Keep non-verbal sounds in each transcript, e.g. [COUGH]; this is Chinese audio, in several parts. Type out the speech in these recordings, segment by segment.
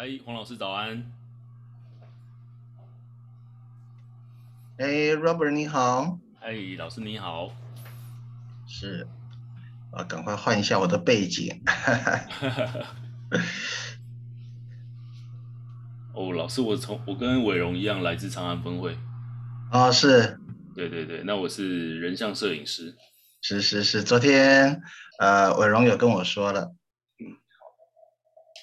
嗨，黄老师早安。哎，Robert 你好。哎，老师你好。是，啊，赶快换一下我的背景。[LAUGHS] 哦，老师，我从我跟伟荣一样来自长安分会。哦，是。对对对，那我是人像摄影师。是是是，昨天呃伟荣有跟我说了。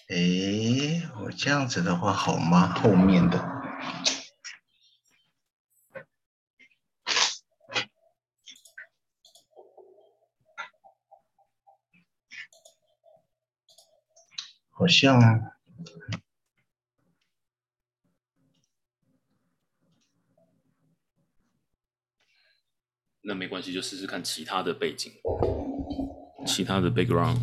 嗯，哎，我这样子的话好吗？后面的。好像。那没关系，就试试看其他的背景，其他的 background，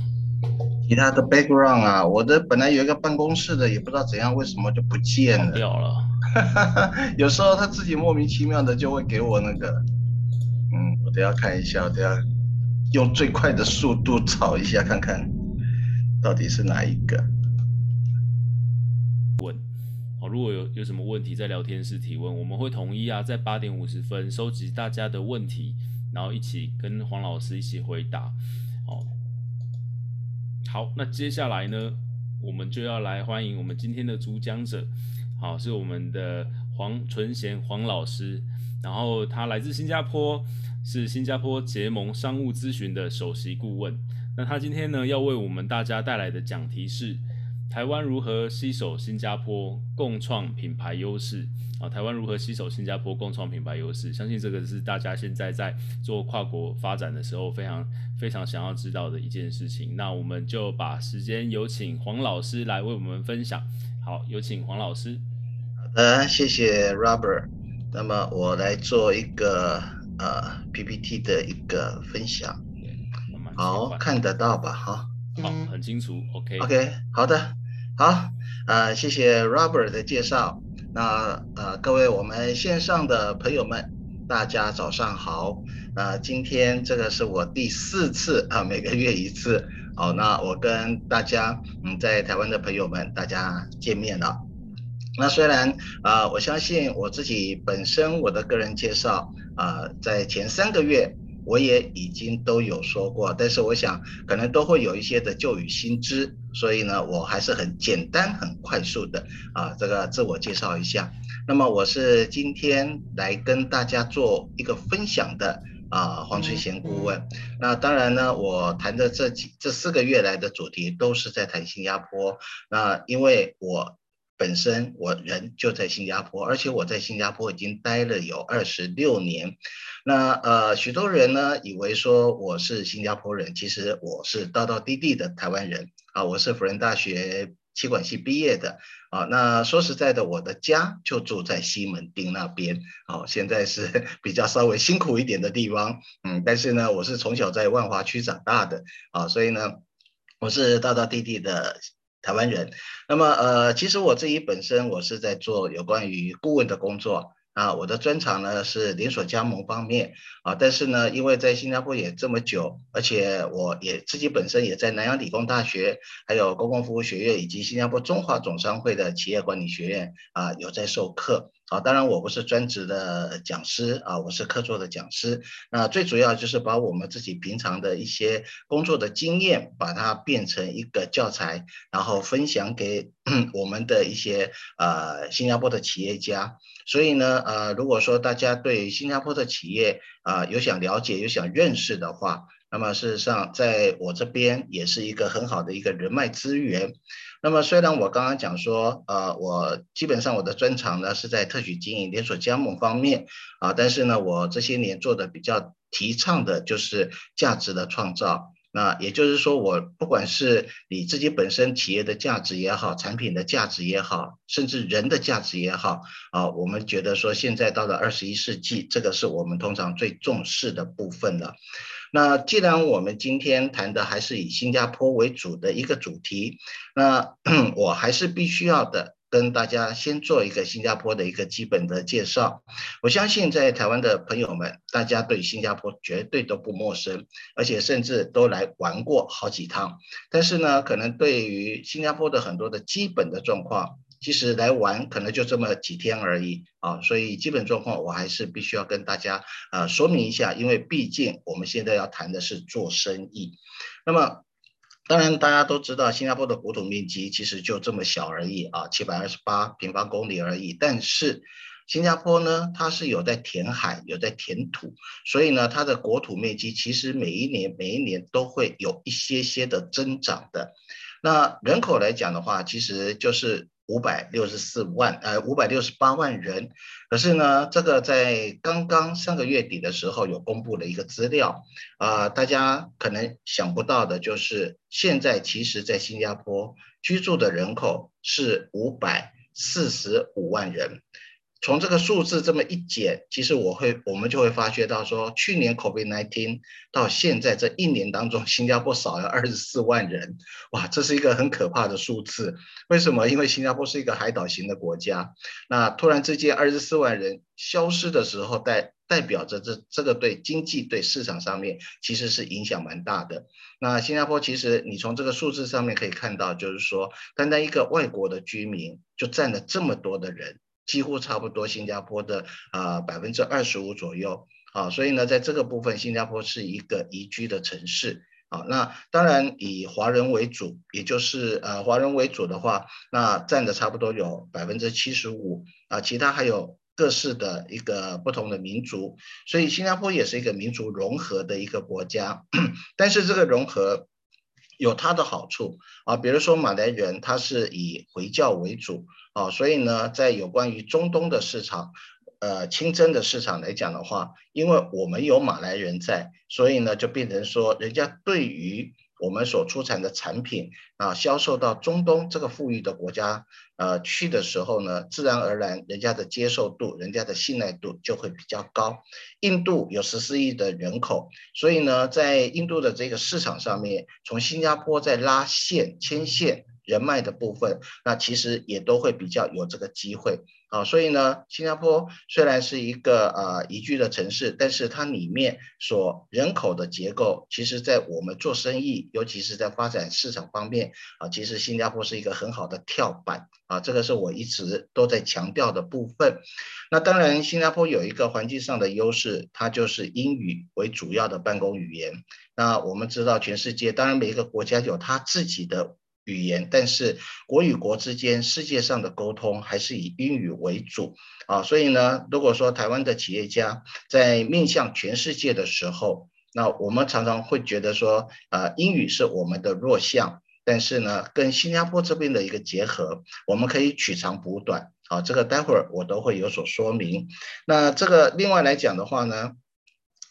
其他的 background 啊，我的本来有一个办公室的，也不知道怎样，为什么就不见了，掉了。[LAUGHS] 有时候他自己莫名其妙的就会给我那个，嗯，我等下看一下，我等下用最快的速度找一下，看看到底是哪一个。问，好如果有有什么问题，在聊天室提问，我们会统一啊，在八点五十分收集大家的问题，然后一起跟黄老师一起回答。好，那接下来呢，我们就要来欢迎我们今天的主讲者，好，是我们的黄纯贤黄老师，然后他来自新加坡，是新加坡结盟商务咨询的首席顾问。那他今天呢，要为我们大家带来的讲题是。台湾如何携手新加坡共创品牌优势啊？台湾如何携手新加坡共创品牌优势？相信这个是大家现在在做跨国发展的时候非常非常想要知道的一件事情。那我们就把时间有请黄老师来为我们分享。好，有请黄老师。好的，谢谢 Robert。那么我来做一个呃 PPT 的一个分享。好，看得到吧？哈，好，很清楚。OK。OK，好的。好，呃，谢谢 Robert 的介绍。那呃，各位我们线上的朋友们，大家早上好。呃今天这个是我第四次啊，每个月一次。好，那我跟大家嗯，在台湾的朋友们，大家见面了。那虽然啊、呃，我相信我自己本身我的个人介绍啊、呃，在前三个月。我也已经都有说过，但是我想可能都会有一些的旧语新知，所以呢，我还是很简单、很快速的啊，这个自我介绍一下。那么我是今天来跟大家做一个分享的啊，黄纯贤顾问。那当然呢，我谈的这几这四个月来的主题都是在谈新加坡。那因为我。本身我人就在新加坡，而且我在新加坡已经待了有二十六年。那呃，许多人呢以为说我是新加坡人，其实我是道道地地的台湾人啊。我是辅仁大学企管系毕业的啊。那说实在的，我的家就住在西门町那边啊。现在是 [LAUGHS] 比较稍微辛苦一点的地方，嗯，但是呢，我是从小在万华区长大的啊，所以呢，我是道道地地的。台湾人，那么呃，其实我自己本身我是在做有关于顾问的工作啊，我的专长呢是连锁加盟方面啊，但是呢，因为在新加坡也这么久，而且我也自己本身也在南洋理工大学、还有公共服务学院以及新加坡中华总商会的企业管理学院啊有在授课。啊，当然我不是专职的讲师啊，我是客座的讲师。那最主要就是把我们自己平常的一些工作的经验，把它变成一个教材，然后分享给 [CLEARS THROAT] 我们的一些呃新加坡的企业家。所以呢，呃，如果说大家对新加坡的企业啊，有想了解、有想认识的话，那么事实上在我这边也是一个很好的一个人脉资源。那么虽然我刚刚讲说，呃，我基本上我的专长呢是在特许经营、连锁加盟方面啊，但是呢，我这些年做的比较提倡的就是价值的创造。那也就是说，我不管是你自己本身企业的价值也好，产品的价值也好，甚至人的价值也好啊，我们觉得说现在到了二十一世纪，这个是我们通常最重视的部分了。那既然我们今天谈的还是以新加坡为主的一个主题，那 [CLEARS THROAT] 我还是必须要的跟大家先做一个新加坡的一个基本的介绍。我相信在台湾的朋友们，大家对新加坡绝对都不陌生，而且甚至都来玩过好几趟。但是呢，可能对于新加坡的很多的基本的状况，其实来玩可能就这么几天而已啊。所以基本状况我还是必须要跟大家呃说明一下，因为毕竟我们现在要谈的是做生意。那么。当然，大家都知道新加坡的国土面积其实就这么小而已啊，七百二十八平方公里而已。但是新加坡呢，它是有在填海，有在填土，所以呢，它的国土面积其实每一年每一年都会有一些些的增长的。那人口来讲的话，其实就是。五百六十四万，呃，五百六十八万人。可是呢，这个在刚刚上个月底的时候有公布了一个资料，啊、大家可能想不到的就是，现在其实在新加坡居住的人口是五百四十五万人。从这个数字这么一减，其实我会我们就会发觉到说，去年 COVID-19 到现在这一年当中，新加坡少了二十四万人，哇，这是一个很可怕的数字。为什么？因为新加坡是一个海岛型的国家，那突然之间二十四万人消失的时候，代代表着这这个对经济对市场上面其实是影响蛮大的。那新加坡其实你从这个数字上面可以看到，就是说，单单一个外国的居民就占了这么多的人。几乎差不多新加坡的啊百分之二十五左右啊，所以呢，在这个部分，新加坡是一个宜居的城市啊。那当然以华人为主，也就是呃华人为主的话，那占的差不多有百分之七十五啊，其他还有各式的一个不同的民族，所以新加坡也是一个民族融合的一个国家。[COUGHS] 但是这个融合有它的好处啊，比如说马来人他是以回教为主。啊，所以呢，在有关于中东的市场，呃，清真的市场来讲的话，因为我们有马来人在，所以呢，就变成说，人家对于我们所出产的产品啊，销售到中东这个富裕的国家，呃，去的时候呢，自然而然，人家的接受度、人家的信赖度就会比较高。印度有十四亿的人口，所以呢，在印度的这个市场上面，从新加坡在拉线牵线。人脉的部分，那其实也都会比较有这个机会啊，所以呢，新加坡虽然是一个呃宜居的城市，但是它里面所人口的结构，其实在我们做生意，尤其是在发展市场方面啊，其实新加坡是一个很好的跳板啊，这个是我一直都在强调的部分。那当然，新加坡有一个环境上的优势，它就是英语为主要的办公语言。那我们知道，全世界当然每一个国家有它自己的。语言，但是国与国之间世界上的沟通还是以英语为主啊，所以呢，如果说台湾的企业家在面向全世界的时候，那我们常常会觉得说，啊，英语是我们的弱项，但是呢，跟新加坡这边的一个结合，我们可以取长补短啊，这个待会儿我都会有所说明。那这个另外来讲的话呢，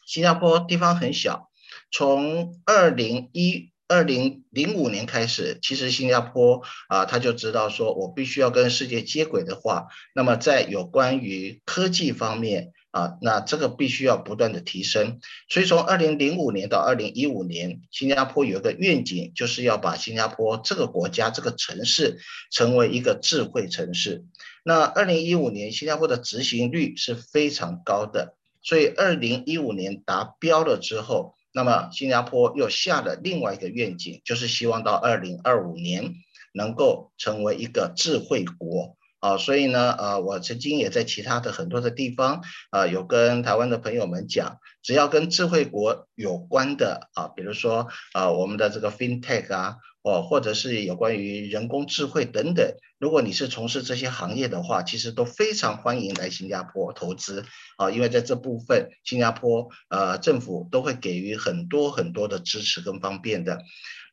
新加坡地方很小，从二零一。二零零五年开始，其实新加坡啊，他就知道说，我必须要跟世界接轨的话，那么在有关于科技方面啊，那这个必须要不断的提升。所以从二零零五年到二零一五年，新加坡有一个愿景，就是要把新加坡这个国家这个城市成为一个智慧城市。那二零一五年，新加坡的执行率是非常高的，所以二零一五年达标了之后。那么新加坡又下了另外一个愿景，就是希望到二零二五年能够成为一个智慧国啊。所以呢，呃，我曾经也在其他的很多的地方啊，有跟台湾的朋友们讲，只要跟智慧国有关的啊，比如说啊，我们的这个 FinTech 啊。哦，或者是有关于人工智慧等等，如果你是从事这些行业的话，其实都非常欢迎来新加坡投资啊，因为在这部分，新加坡呃政府都会给予很多很多的支持跟方便的。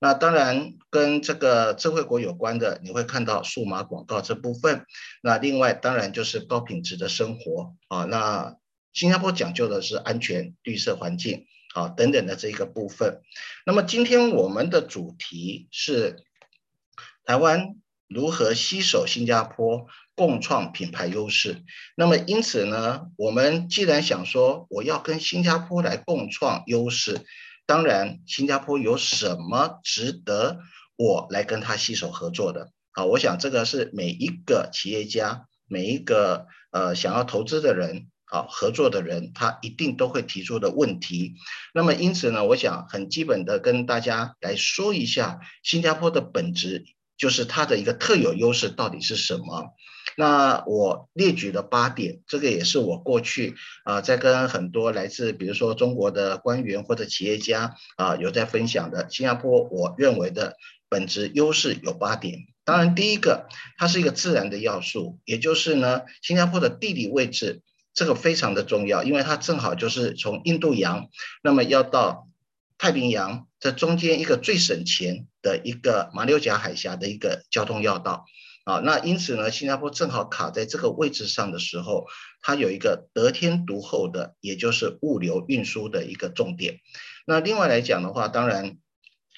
那当然跟这个智慧国有关的，你会看到数码广告这部分。那另外当然就是高品质的生活啊，那新加坡讲究的是安全、绿色环境。啊，等等的这个部分。那么今天我们的主题是台湾如何携手新加坡共创品牌优势。那么因此呢，我们既然想说我要跟新加坡来共创优势，当然新加坡有什么值得我来跟他携手合作的？啊，我想这个是每一个企业家，每一个呃想要投资的人。好，合作的人他一定都会提出的问题。那么因此呢，我想很基本的跟大家来说一下，新加坡的本质就是它的一个特有优势到底是什么。那我列举了八点，这个也是我过去啊、在跟很多来自比如说中国的官员或者企业家啊、有在分享的。新加坡我认为的本质优势有八点。当然第一个，它是一个自然的要素，也就是呢，新加坡的地理位置。这个非常的重要，因为它正好就是从印度洋，那么要到太平洋这中间一个最省钱的一个马六甲海峡的一个交通要道啊。那因此呢，新加坡正好卡在这个位置上的时候，它有一个得天独厚的，也就是物流运输的一个重点。那另外来讲的话，当然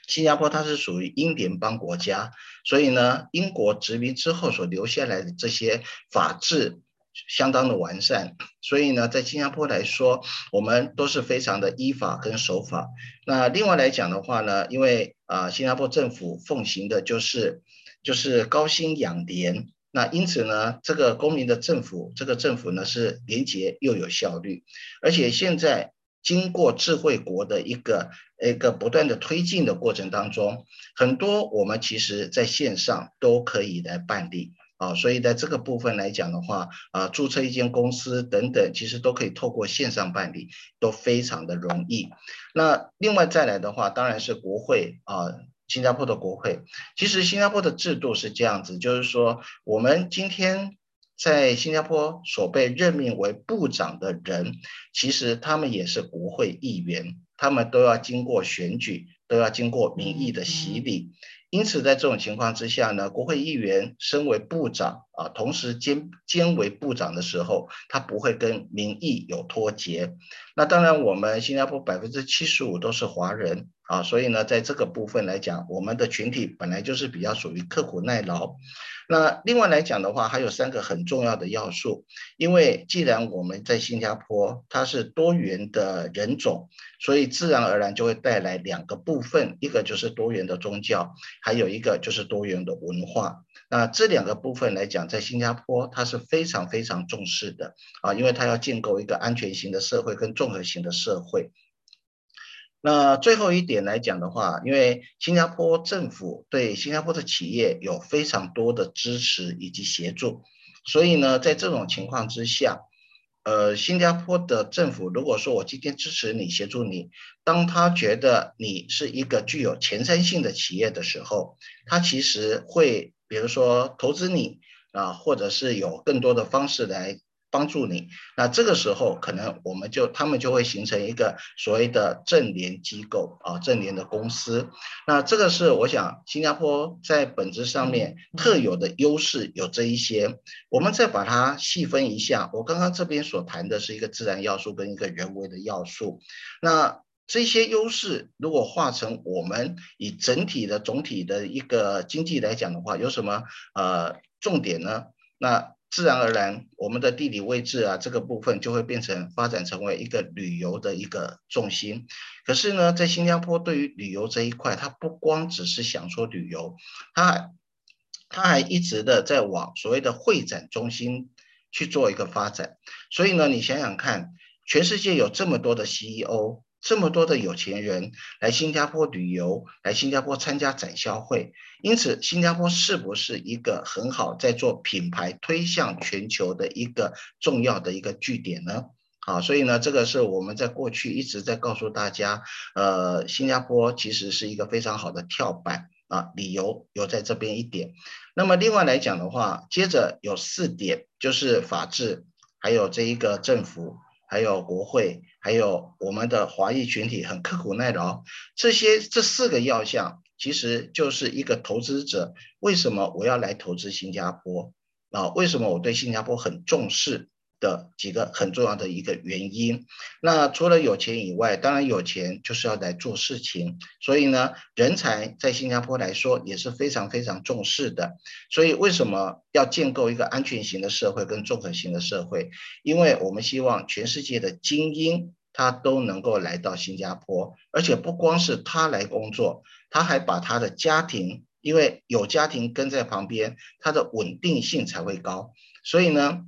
新加坡它是属于英联邦国家，所以呢，英国殖民之后所留下来的这些法制。相当的完善，所以呢，在新加坡来说，我们都是非常的依法跟守法。那另外来讲的话呢，因为啊、新加坡政府奉行的就是就是高薪养廉，那因此呢，这个公民的政府，这个政府呢是廉洁又有效率，而且现在经过智慧国的一个一个不断的推进的过程当中，很多我们其实在线上都可以来办理。啊，所以在这个部分来讲的话，啊，注册一间公司等等，其实都可以透过线上办理，都非常的容易。那另外再来的话，当然是国会啊，新加坡的国会。其实新加坡的制度是这样子，就是说，我们今天在新加坡所被任命为部长的人，其实他们也是国会议员，他们都要经过选举，都要经过民意的洗礼。因此，在这种情况之下呢，国会议员身为部长啊，同时兼兼为部长的时候，他不会跟民意有脱节。那当然，我们新加坡百分之七十五都是华人啊，所以呢，在这个部分来讲，我们的群体本来就是比较属于刻苦耐劳。那另外来讲的话，还有三个很重要的要素，因为既然我们在新加坡，它是多元的人种，所以自然而然就会带来两个部分，一个就是多元的宗教，还有一个就是多元的文化。那这两个部分来讲，在新加坡它是非常非常重视的啊，因为它要建构一个安全型的社会跟综合型的社会。那最后一点来讲的话，因为新加坡政府对新加坡的企业有非常多的支持以及协助，所以呢，在这种情况之下，呃，新加坡的政府如果说我今天支持你、协助你，当他觉得你是一个具有前瞻性的企业的时候，他其实会比如说投资你啊，或者是有更多的方式来。帮助你，那这个时候可能我们就他们就会形成一个所谓的正联机构啊，正联的公司。那这个是我想新加坡在本质上面特有的优势有这一些。我们再把它细分一下，我刚刚这边所谈的是一个自然要素跟一个人为的要素。那这些优势如果化成我们以整体的总体的一个经济来讲的话，有什么呃重点呢？那自然而然，我们的地理位置啊，这个部分就会变成发展成为一个旅游的一个重心。可是呢，在新加坡对于旅游这一块，它不光只是想说旅游，它它还一直的在往所谓的会展中心去做一个发展。所以呢，你想想看，全世界有这么多的 CEO。这么多的有钱人来新加坡旅游，来新加坡参加展销会，因此新加坡是不是一个很好在做品牌推向全球的一个重要的一个据点呢？好，所以呢，这个是我们在过去一直在告诉大家，呃，新加坡其实是一个非常好的跳板啊，理由有在这边一点。那么另外来讲的话，接着有四点，就是法治，还有这一个政府。还有国会，还有我们的华裔群体很刻苦耐劳，这些这四个要项，其实就是一个投资者为什么我要来投资新加坡啊？为什么我对新加坡很重视？的几个很重要的一个原因，那除了有钱以外，当然有钱就是要来做事情，所以呢，人才在新加坡来说也是非常非常重视的。所以为什么要建构一个安全型的社会跟综合型的社会？因为我们希望全世界的精英他都能够来到新加坡，而且不光是他来工作，他还把他的家庭因为有家庭跟在旁边，他的稳定性才会高。所以呢，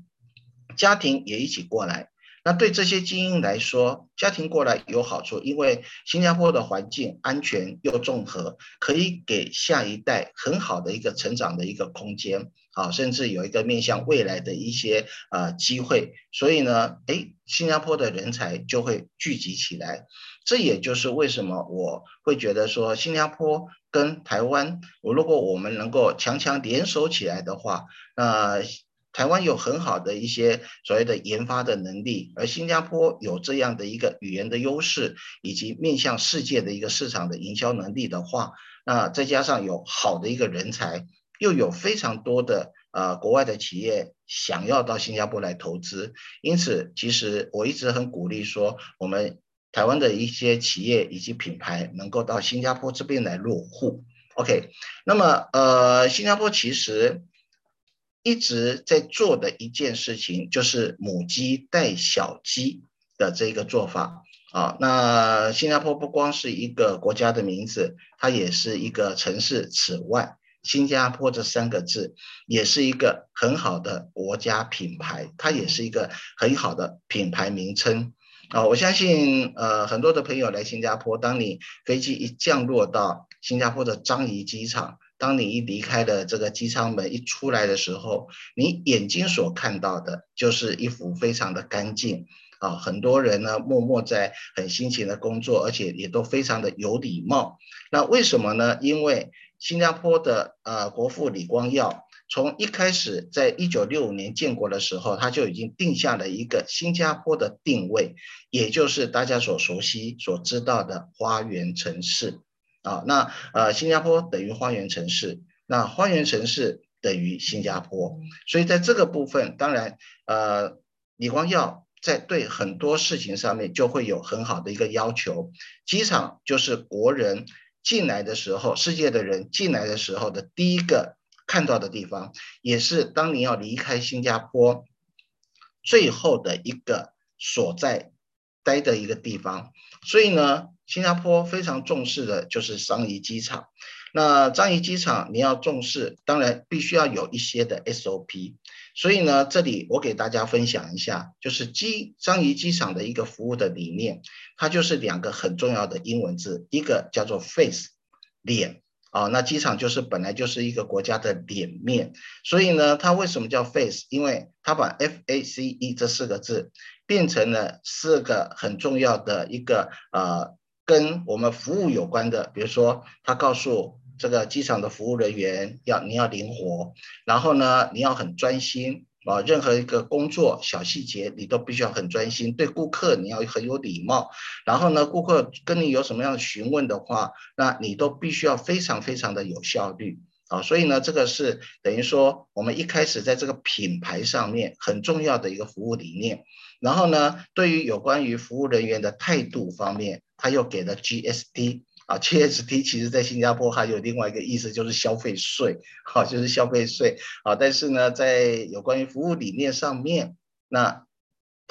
家庭也一起过来。那对这些精英来说，家庭过来有好处，因为新加坡的环境安全又综合，可以给下一代很好的一个成长的一个空间，啊，甚至有一个面向未来的一些呃机会。所以呢，哎，新加坡的人才就会聚集起来。这也就是为什么我会觉得说，新加坡跟台湾，我如果我们能够强强联手起来的话，那。台湾有很好的一些所谓的研发的能力，而新加坡有这样的一个语言的优势，以及面向世界的一个市场的营销能力的话，那再加上有好的一个人才，又有非常多的呃国外的企业想要到新加坡来投资，因此其实我一直很鼓励说，我们台湾的一些企业以及品牌能够到新加坡这边来落户。OK，那么呃新加坡其实。一直在做的一件事情，就是母鸡带小鸡的这个做法啊。那新加坡不光是一个国家的名字，它也是一个城市。此外，新加坡这三个字也是一个很好的国家品牌，它也是一个很好的品牌名称啊。我相信，呃，很多的朋友来新加坡，当你飞机一降落到新加坡的樟宜机场。当你一离开了这个机舱门，一出来的时候，你眼睛所看到的就是一幅非常的干净啊，很多人呢默默在很辛勤的工作，而且也都非常的有礼貌。那为什么呢？因为新加坡的呃国父李光耀从一开始在一九六五年建国的时候，他就已经定下了一个新加坡的定位，也就是大家所熟悉、所知道的花园城市。啊，那呃，新加坡等于花园城市，那花园城市等于新加坡，所以在这个部分，当然，呃，李光耀在对很多事情上面就会有很好的一个要求。机场就是国人进来的时候，世界的人进来的时候的第一个看到的地方，也是当你要离开新加坡最后的一个所在待的一个地方。所以呢。新加坡非常重视的就是樟宜机场。那樟宜机场你要重视，当然必须要有一些的 SOP。所以呢，这里我给大家分享一下，就是机樟宜机场的一个服务的理念，它就是两个很重要的英文字，一个叫做 face，脸啊。那机场就是本来就是一个国家的脸面，所以呢，它为什么叫 face？因为它把 F-A-C-E 这四个字变成了四个很重要的一个呃。跟我们服务有关的，比如说，他告诉这个机场的服务人员要你要灵活，然后呢，你要很专心啊，任何一个工作小细节你都必须要很专心，对顾客你要很有礼貌，然后呢，顾客跟你有什么样的询问的话，那你都必须要非常非常的有效率啊，所以呢，这个是等于说我们一开始在这个品牌上面很重要的一个服务理念，然后呢，对于有关于服务人员的态度方面。他又给了 GST 啊，GST 其实在新加坡还有另外一个意思，就是消费税，好，[LAUGHS] 就是消费税啊。但是呢，在有关于服务理念上面，那。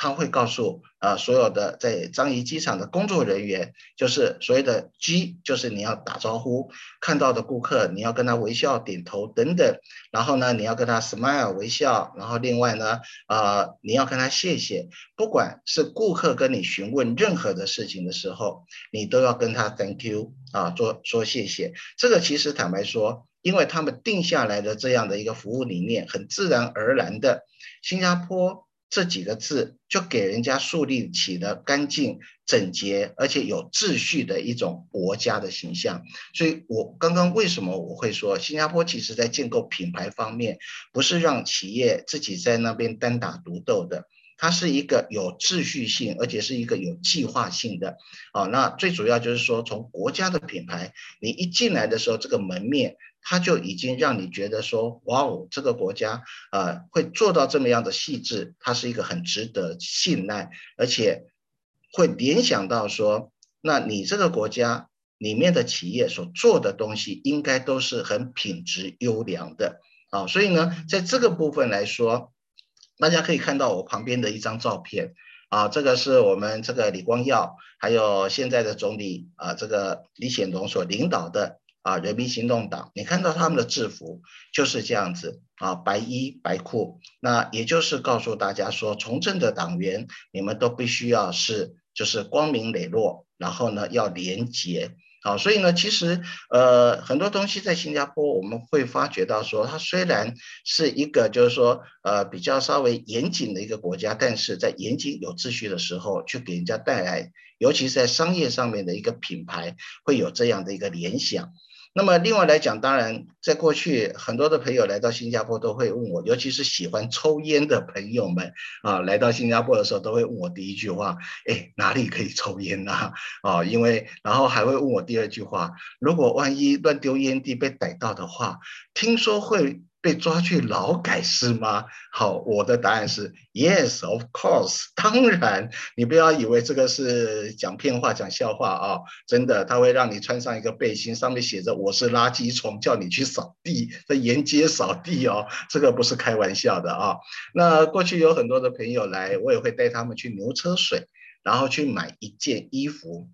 他会告诉啊，所有的在樟宜机场的工作人员，就是所谓的 G，就是你要打招呼，看到的顾客你要跟他微笑、点头等等，然后呢，你要跟他 smile 微笑，然后另外呢，啊，你要跟他谢谢，不管是顾客跟你询问任何的事情的时候，你都要跟他 thank you 啊，做说谢谢。这个其实坦白说，因为他们定下来的这样的一个服务理念，很自然而然的，新加坡。这几个字就给人家树立起了干净、整洁而且有秩序的一种国家的形象。所以，我刚刚为什么我会说，新加坡其实在建构品牌方面，不是让企业自己在那边单打独斗的，它是一个有秩序性，而且是一个有计划性的。啊，那最主要就是说，从国家的品牌，你一进来的时候，这个门面。他就已经让你觉得说，哇哦，这个国家呃会做到这么样的细致，它是一个很值得信赖，而且会联想到说，那你这个国家里面的企业所做的东西应该都是很品质优良的啊，所以呢，在这个部分来说，大家可以看到我旁边的一张照片啊，这个是我们这个李光耀还有现在的总理啊，这个李显龙所领导的。啊，人民行动党，你看到他们的制服就是这样子啊，白衣白裤，那也就是告诉大家说，从政的党员你们都必须要是就是光明磊落，然后呢要廉洁。好，所以呢，其实呃很多东西在新加坡我们会发觉到说，它虽然是一个就是说呃比较稍微严谨的一个国家，但是在严谨有秩序的时候，却给人家带来，尤其是在商业上面的一个品牌，会有这样的一个联想。那么另外来讲，当然在过去很多的朋友来到新加坡都会问我，尤其是喜欢抽烟的朋友们啊，来到新加坡的时候都会问我第一句话，哎，哪里可以抽烟呢？啊，因为然后还会问我第二句话，如果万一乱丢烟蒂被逮到的话，听说会。被抓去劳改是吗？好，我的答案是 yes, of course。[LAUGHS] 当然，你不要以为这个是讲骗话、讲笑话啊！真的，他会让你穿上一个背心，上面写着“我是垃圾虫”，叫你去扫地，在沿街扫地哦。这个不是开玩笑的啊。那过去有很多的朋友来，我也会带他们去牛车水，然后去买一件衣服。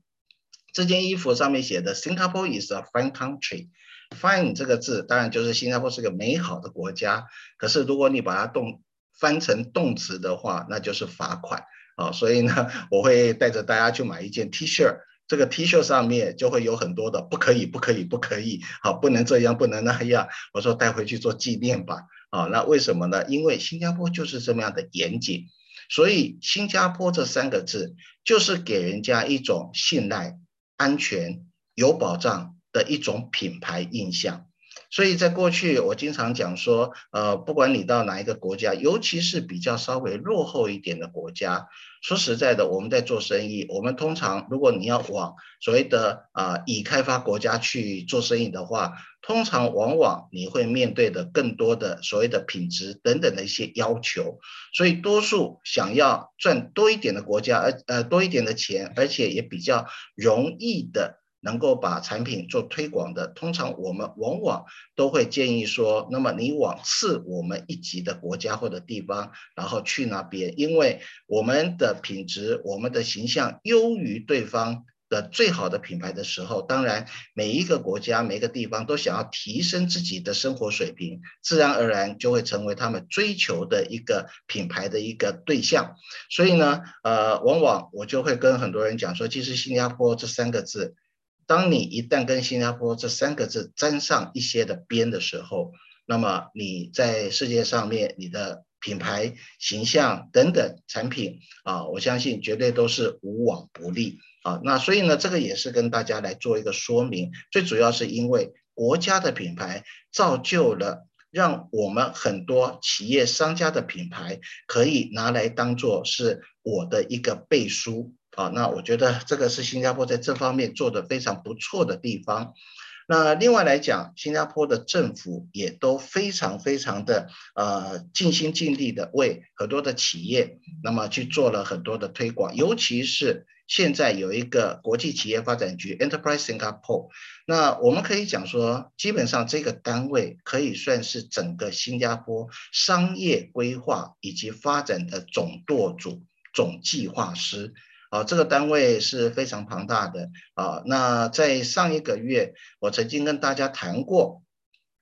这件衣服上面写的 “Singapore is a fine country”。Fine 这个字当然就是新加坡是个美好的国家，可是如果你把它动翻成动词的话，那就是罚款啊。所以呢，我会带着大家去买一件 T 恤，这个 T 恤上面就会有很多的不可以、不可以、不可以，好，不能这样、不能那样。我说带回去做纪念吧。啊，那为什么呢？因为新加坡就是这么样的严谨，所以新加坡这三个字就是给人家一种信赖、安全、有保障。的一种品牌印象，所以在过去我经常讲说，呃，不管你到哪一个国家，尤其是比较稍微落后一点的国家，说实在的，我们在做生意，我们通常如果你要往所谓的啊、呃、已开发国家去做生意的话，通常往往你会面对的更多的所谓的品质等等的一些要求，所以多数想要赚多一点的国家，而呃多一点的钱，而且也比较容易的。能够把产品做推广的，通常我们往往都会建议说，那么你往次我们一级的国家或者地方，然后去那边，因为我们的品质、我们的形象优于对方的最好的品牌的时候，当然每一个国家、每一个地方都想要提升自己的生活水平，自然而然就会成为他们追求的一个品牌的一个对象。所以呢，呃，往往我就会跟很多人讲说，其实新加坡这三个字。当你一旦跟新加坡这三个字沾上一些的边的时候，那么你在世界上面你的品牌形象等等产品啊，我相信绝对都是无往不利啊。那所以呢，这个也是跟大家来做一个说明。最主要是因为国家的品牌造就了，让我们很多企业商家的品牌可以拿来当做是我的一个背书。啊，那我觉得这个是新加坡在这方面做得非常不错的地方。那另外来讲，新加坡的政府也都非常非常的呃尽心尽力的为很多的企业，那么去做了很多的推广。尤其是现在有一个国际企业发展局 Enterprise Singapore，那我们可以讲说，基本上这个单位可以算是整个新加坡商业规划以及发展的总舵主、总计划师。啊，这个单位是非常庞大的啊。那在上一个月，我曾经跟大家谈过，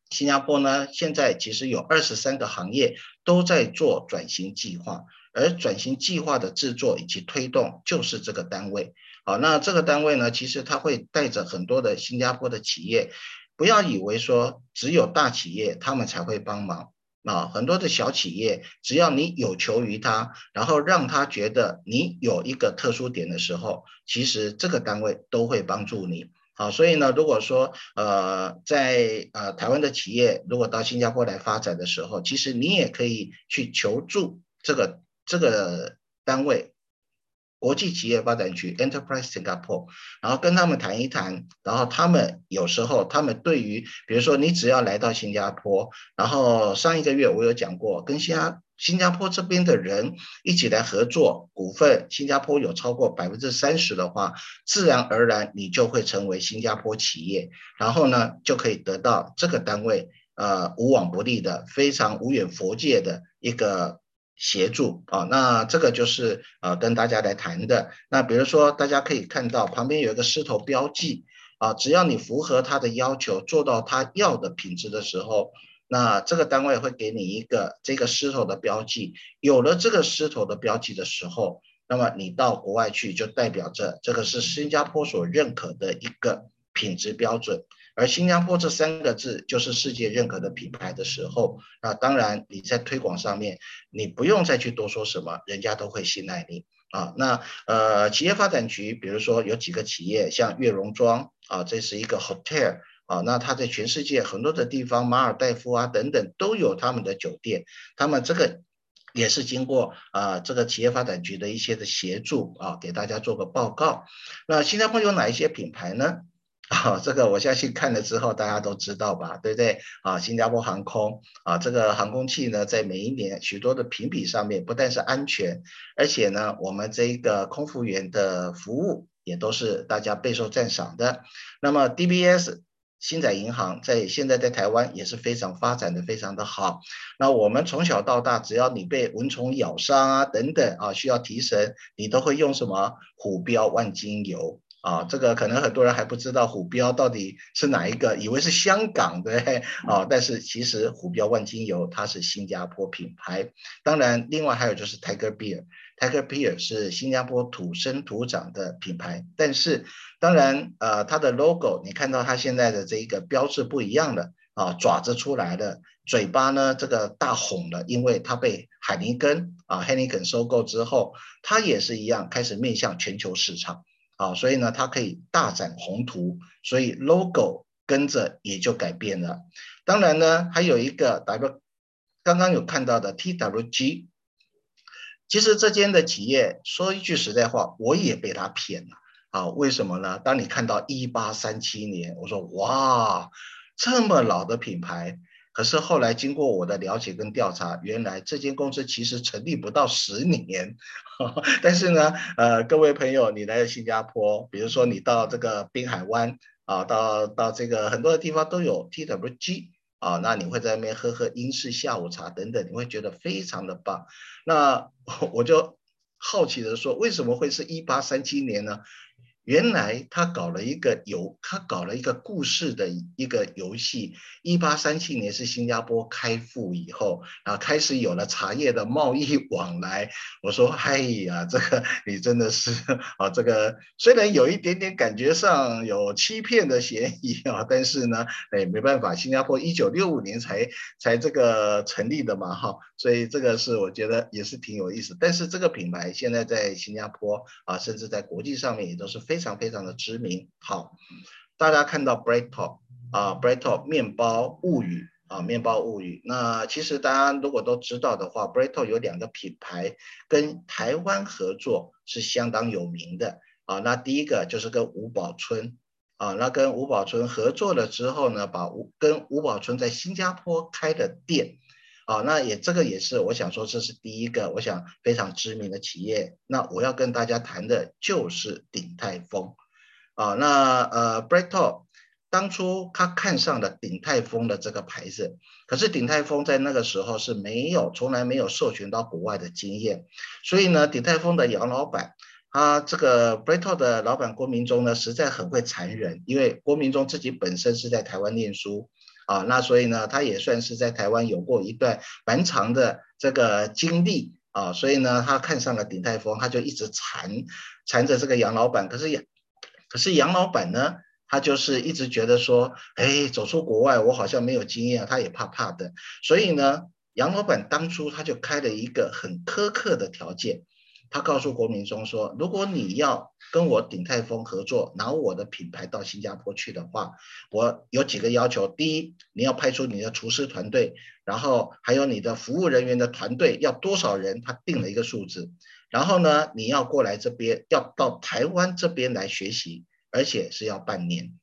新加坡呢，现在其实有二十三个行业都在做转型计划，而转型计划的制作以及推动就是这个单位。好，那这个单位呢，其实它会带着很多的新加坡的企业，不要以为说只有大企业他们才会帮忙。啊，很多的小企业，只要你有求于他，然后让他觉得你有一个特殊点的时候，其实这个单位都会帮助你。好，所以呢，如果说呃，在呃台湾的企业如果到新加坡来发展的时候，其实你也可以去求助这个这个单位。国际企业发展局 Enterprise Singapore，然后跟他们谈一谈，然后他们有时候他们对于，比如说你只要来到新加坡，然后上一个月我有讲过，跟新加新加坡这边的人一起来合作，股份新加坡有超过百分之三十的话，自然而然你就会成为新加坡企业，然后呢就可以得到这个单位呃无往不利的非常无远佛界的一个。协助啊，那这个就是呃跟大家来谈的。那比如说，大家可以看到旁边有一个狮头标记啊，只要你符合他的要求，做到他要的品质的时候，那这个单位会给你一个这个狮头的标记。有了这个狮头的标记的时候，那么你到国外去就代表着这个是新加坡所认可的一个品质标准。而新加坡这三个字就是世界认可的品牌的时候，那当然你在推广上面，你不用再去多说什么，人家都会信赖你啊。那呃，企业发展局，比如说有几个企业，像悦榕庄啊，这是一个 hotel 啊，那它在全世界很多的地方，马尔代夫啊等等都有他们的酒店，他们这个也是经过啊这个企业发展局的一些的协助啊，给大家做个报告。那新加坡有哪一些品牌呢？[LAUGHS] 啊，这个我相信看了之后大家都知道吧，对不对？啊，新加坡航空啊，这个航空器呢，在每一年许多的评比上面，不但是安全，而且呢，我们这一个空服员的服务也都是大家备受赞赏的。那么 DBS 星展银行在现在在台湾也是非常发展的非常的好。那我们从小到大，只要你被蚊虫咬伤啊等等啊，需要提神，你都会用什么虎标万金油。啊，这个可能很多人还不知道虎标到底是哪一个，以为是香港的，啊，但是其实虎标万金油它是新加坡品牌。当然，另外还有就是 Tiger Beer，Tiger Beer 是新加坡土生土长的品牌。但是，当然，呃，它的 logo 你看到它现在的这一个标志不一样了，啊，爪子出来了，嘴巴呢这个大红了，因为它被海尼根啊 Heineken 收购之后，它也是一样开始面向全球市场。啊，所以呢，它可以大展宏图，所以 logo 跟着也就改变了。当然呢，还有一个 W，刚刚有看到的 TWG，其实这间的企业说一句实在话，我也被他骗了。啊，为什么呢？当你看到一八三七年，我说哇，这么老的品牌。可是后来经过我的了解跟调查，原来这间公司其实成立不到十年，[LAUGHS] 但是呢，呃，各位朋友，你来新加坡，比如说你到这个滨海湾啊，到到这个很多的地方都有 TWG 啊，那你会在那边喝喝英式下午茶等等，你会觉得非常的棒。那 [LAUGHS] 我就好奇的说，为什么会是一八三七年呢？原来他搞了一个游，他搞了一个故事的一个游戏。一八三七年是新加坡开埠以后，啊，开始有了茶叶的贸易往来。我说，哎呀，这个你真的是啊，这个虽然有一点点感觉上有欺骗的嫌疑啊，但是呢，哎，没办法，新加坡一九六五年才才这个成立的嘛，哈，所以这个是我觉得也是挺有意思。但是这个品牌现在在新加坡啊，甚至在国际上面也都是非。非常非常的知名。好，大家看到 BreadTalk 啊，BreadTalk 面包物语啊，面包物语。那其实大家如果都知道的话，BreadTalk 有两个品牌跟台湾合作是相当有名的啊。那第一个就是跟吴宝春啊，那跟吴宝春合作了之后呢，把吴跟吴宝春在新加坡开的店。啊，那也这个也是我想说，这是第一个我想非常知名的企业。那我要跟大家谈的就是鼎泰丰。啊，那呃 b r e t t o 当初他看上了鼎泰丰的这个牌子，可是鼎泰丰在那个时候是没有从来没有授权到国外的经验，所以呢，鼎泰丰的杨老板，他这个 b r e t t o 的老板郭明忠呢，实在很会残忍，因为郭明忠自己本身是在台湾念书。啊，那所以呢，他也算是在台湾有过一段蛮长的这个经历啊，所以呢，他看上了鼎泰丰，他就一直缠缠着这个杨老板。可是杨，可是杨老板呢，他就是一直觉得说，哎，走出国外，我好像没有经验，他也怕怕的。所以呢，杨老板当初他就开了一个很苛刻的条件。他告诉郭明忠说：“如果你要跟我鼎泰丰合作，拿我的品牌到新加坡去的话，我有几个要求。第一，你要派出你的厨师团队，然后还有你的服务人员的团队，要多少人？他定了一个数字。然后呢，你要过来这边，要到台湾这边来学习，而且是要半年。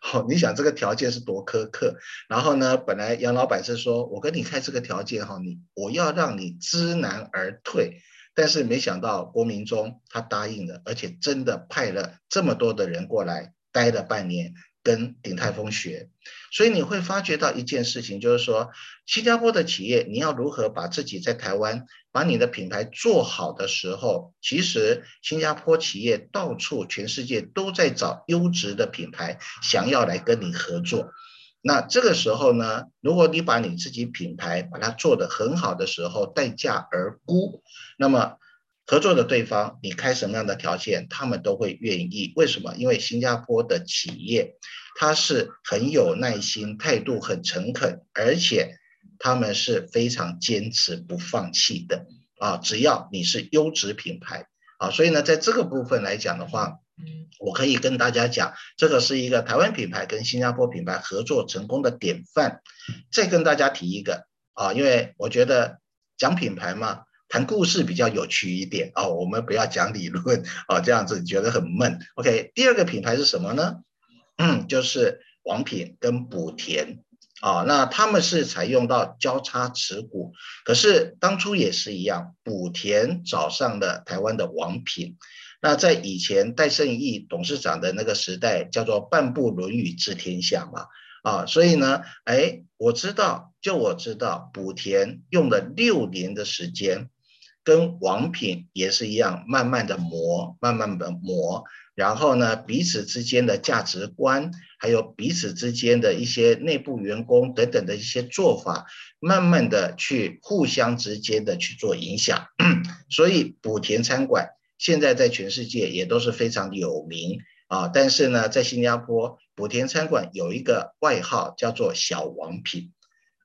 好，你想这个条件是多苛刻？然后呢，本来杨老板是说，我跟你开这个条件哈，你我要让你知难而退。”但是没想到郭明忠他答应了，而且真的派了这么多的人过来，待了半年，跟鼎泰丰学，所以你会发觉到一件事情，就是说，新加坡的企业，你要如何把自己在台湾把你的品牌做好的时候，其实新加坡企业到处全世界都在找优质的品牌，想要来跟你合作。那这个时候呢，如果你把你自己品牌把它做得很好的时候，待价而沽，那么。合作的对方，你开什么样的条件，他们都会愿意。为什么？因为新加坡的企业，他是很有耐心，态度很诚恳，而且他们是非常坚持不放弃的啊！只要你是优质品牌啊，所以呢，在这个部分来讲的话，我可以跟大家讲，这个是一个台湾品牌跟新加坡品牌合作成功的典范。再跟大家提一个啊，因为我觉得讲品牌嘛。谈故事比较有趣一点啊，我们不要讲理论啊，这样子觉得很闷。OK，第二个品牌是什么呢？嗯，[CLEARS THROAT] 就是王品跟补田啊，那他们是采用到交叉持股，可是当初也是一样，补田找上了台湾的王品。那在以前戴胜义董事长的那个时代，叫做半部《论语》治天下嘛。啊，所以呢，哎，我知道，就我知道，补田用了六年的时间。跟王品也是一样，慢慢的磨，慢慢的磨，然后呢，彼此之间的价值观，还有彼此之间的一些内部员工等等的一些做法，慢慢的去互相之间的去做影响。[COUGHS] 所以补田餐馆现在在全世界也都是非常有名啊。但是呢，在新加坡，莆田餐馆有一个外号叫做小王品。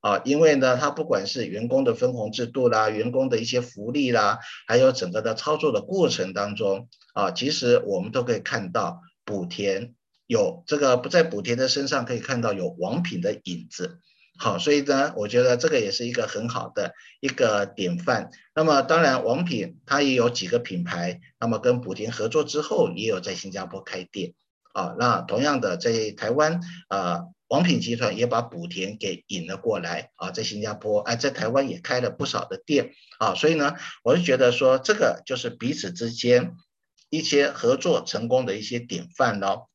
啊，因为呢，他不管是员工的分红制度啦，员工的一些福利啦，还有整个的操作的过程当中，啊，其实我们都可以看到莆田有这个不在莆田的身上可以看到有王品的影子。好，所以呢，我觉得这个也是一个很好的一个典范。那么当然，王品它也有几个品牌，那么跟莆田合作之后，也有在新加坡开店。啊，那同样的在台湾啊。王品集团也把莆田给引了过来啊，在新加坡哎，在台湾也开了不少的店啊，所以呢，我就觉得说这个就是彼此之间一些合作成功的一些典范喽。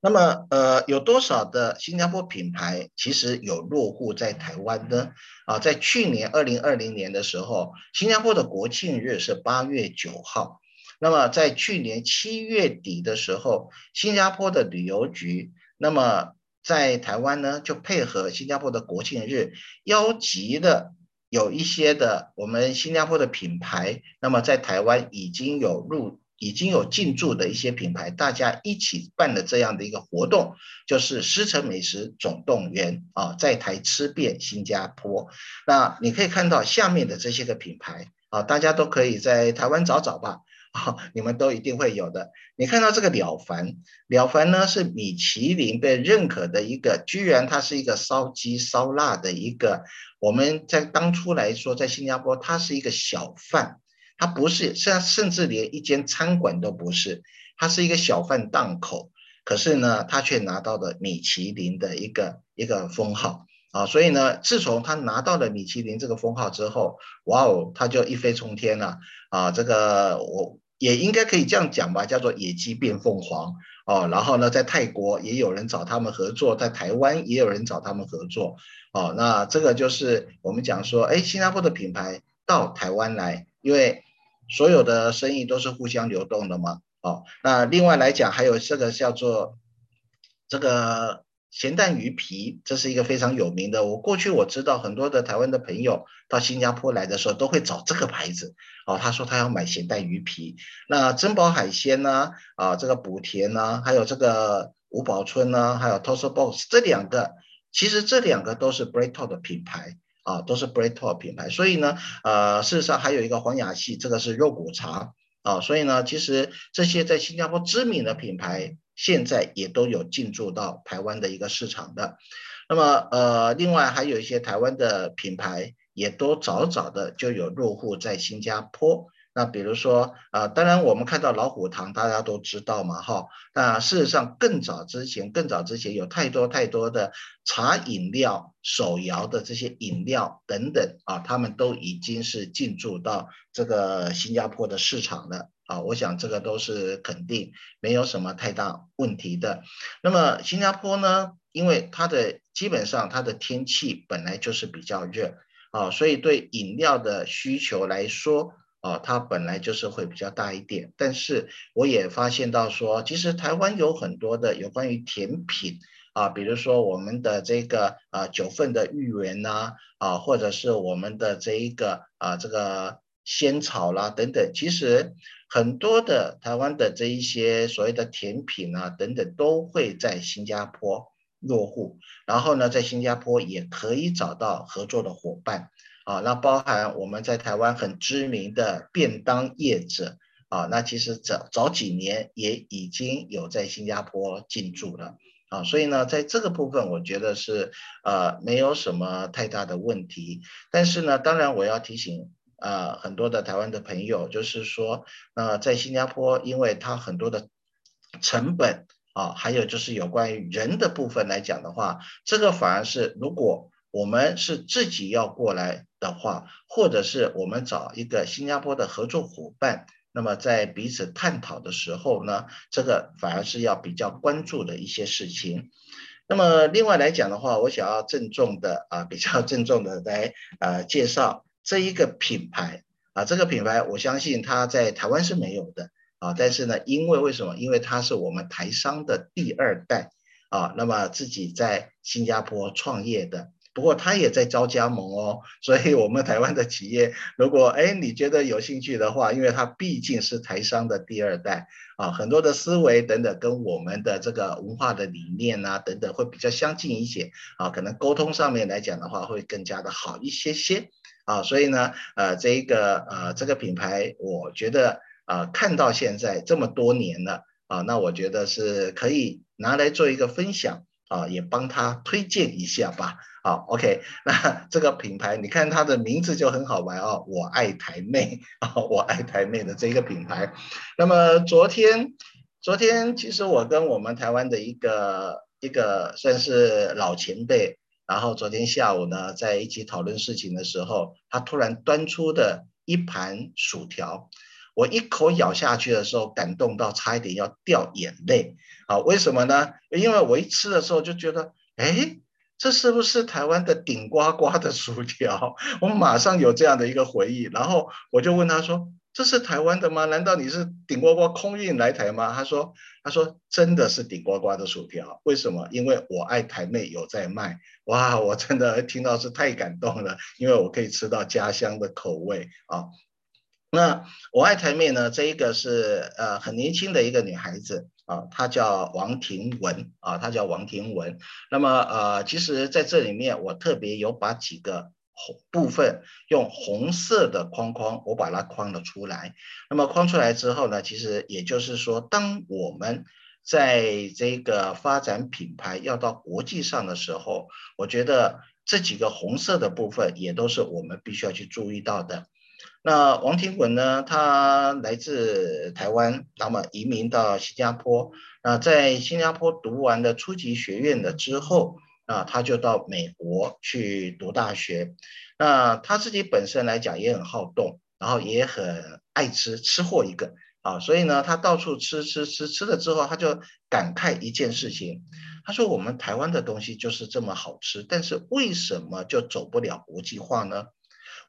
那么呃，有多少的新加坡品牌其实有落户在台湾呢？啊，在去年二零二零年的时候，新加坡的国庆日是八月九号，那么在去年七月底的时候，新加坡的旅游局那么。在台湾呢，就配合新加坡的国庆日，邀集的有一些的我们新加坡的品牌，那么在台湾已经有入、已经有进驻的一些品牌，大家一起办了这样的一个活动，就是狮城美食总动员啊，在台吃遍新加坡。那你可以看到下面的这些个品牌啊，大家都可以在台湾找找吧。你们都一定会有的。你看到这个了凡，了凡呢是米其林被认可的一个，居然它是一个烧鸡烧腊的一个。我们在当初来说，在新加坡，它是一个小贩，它不是，甚甚至连一间餐馆都不是，它是一个小贩档口。可是呢，它却拿到了米其林的一个一个封号啊！所以呢，自从他拿到了米其林这个封号之后，哇哦，他就一飞冲天了啊！这个我。也应该可以这样讲吧，叫做野鸡变凤凰哦。然后呢，在泰国也有人找他们合作，在台湾也有人找他们合作哦。那这个就是我们讲说，哎，新加坡的品牌到台湾来，因为所有的生意都是互相流动的嘛。哦，那另外来讲，还有这个叫做这个。咸蛋鱼皮，这是一个非常有名的。我过去我知道很多的台湾的朋友到新加坡来的时候，都会找这个牌子。哦，他说他要买咸蛋鱼皮。那珍宝海鲜呢？啊，这个补田呢？还有这个吴宝春呢？还有 Toast Box 这两个，其实这两个都是 b r e a t o 的品牌啊，都是 Breatop 品牌。所以呢，呃，事实上还有一个黄雅系，这个是肉骨茶啊。所以呢，其实这些在新加坡知名的品牌。现在也都有进驻到台湾的一个市场的，那么呃，另外还有一些台湾的品牌也都早早的就有落户在新加坡。那比如说，呃，当然我们看到老虎堂，大家都知道嘛，哈。那事实上，更早之前，更早之前有太多太多的茶饮料、手摇的这些饮料等等啊，他们都已经是进驻到这个新加坡的市场了啊。我想这个都是肯定没有什么太大问题的。那么新加坡呢，因为它的基本上它的天气本来就是比较热啊，所以对饮料的需求来说。啊，它本来就是会比较大一点，但是我也发现到说，其实台湾有很多的有关于甜品啊，比如说我们的这个啊九份的芋圆呐，啊，或者是我们的这一个啊这个仙草啦等等，其实很多的台湾的这一些所谓的甜品啊等等，都会在新加坡落户，然后呢，在新加坡也可以找到合作的伙伴。啊，那包含我们在台湾很知名的便当业者啊，那其实早早几年也已经有在新加坡进驻了啊，所以呢，在这个部分我觉得是呃没有什么太大的问题。但是呢，当然我要提醒啊、呃、很多的台湾的朋友，就是说，呃，在新加坡，因为它很多的成本啊，还有就是有关于人的部分来讲的话，这个反而是如果。我们是自己要过来的话，或者是我们找一个新加坡的合作伙伴，那么在彼此探讨的时候呢，这个反而是要比较关注的一些事情。那么另外来讲的话，我想要郑重的啊，比较郑重的来呃介绍这一个品牌啊，这个品牌我相信它在台湾是没有的啊，但是呢，因为为什么？因为它是我们台商的第二代啊，那么自己在新加坡创业的。不过他也在招加盟哦，所以我们台湾的企业，[LAUGHS] 如果哎你觉得有兴趣的话，因为他毕竟是台商的第二代啊，很多的思维等等跟我们的这个文化的理念啊等等会比较相近一些啊，可能沟通上面来讲的话会更加的好一些些啊，所以呢呃这一个呃这个品牌，我觉得啊看到现在这么多年了啊，那我觉得是可以拿来做一个分享啊，也帮他推荐一下吧。好，OK，那 [LAUGHS] 这个品牌，你看它的名字就很好玩哦，我爱台妹啊，我爱台妹的这个品牌。那么昨天，昨天其实我跟我们台湾的一个一个算是老前辈，然后昨天下午呢，在一起讨论事情的时候，他突然端出的一盘薯条，我一口咬下去的时候，感动到差一点要掉眼泪啊！为什么呢？因为我一吃的时候就觉得，哎。这是不是台湾的顶呱呱的薯条？[LAUGHS] 我马上有这样的一个回忆，然后我就问他说：“这是台湾的吗？难道你是顶呱呱空运来台吗？”他说：“他说真的是顶呱呱的薯条，为什么？因为我爱台妹有在卖。哇，我真的听到是太感动了，因为我可以吃到家乡的口味啊。那我爱台妹呢？这一个是呃很年轻的一个女孩子。”啊，他叫王婷雯啊，他叫王婷雯。那么呃，其实在这里面，我特别有把几个红部分用红色的框框，我把它框了出来。那么框出来之后呢，其实也就是说，当我们在这个发展品牌要到国际上的时候，我觉得这几个红色的部分也都是我们必须要去注意到的。那王婷雯呢？他来自台湾，那么移民到新加坡。那在新加坡读完了初级学院了之后，啊，他就到美国去读大学。那他自己本身来讲也很好动，然后也很爱吃，吃货一个啊。所以呢，他到处吃吃吃，吃了之后，他就感慨一件事情。他说：“我们台湾的东西就是这么好吃，但是为什么就走不了国际化呢？”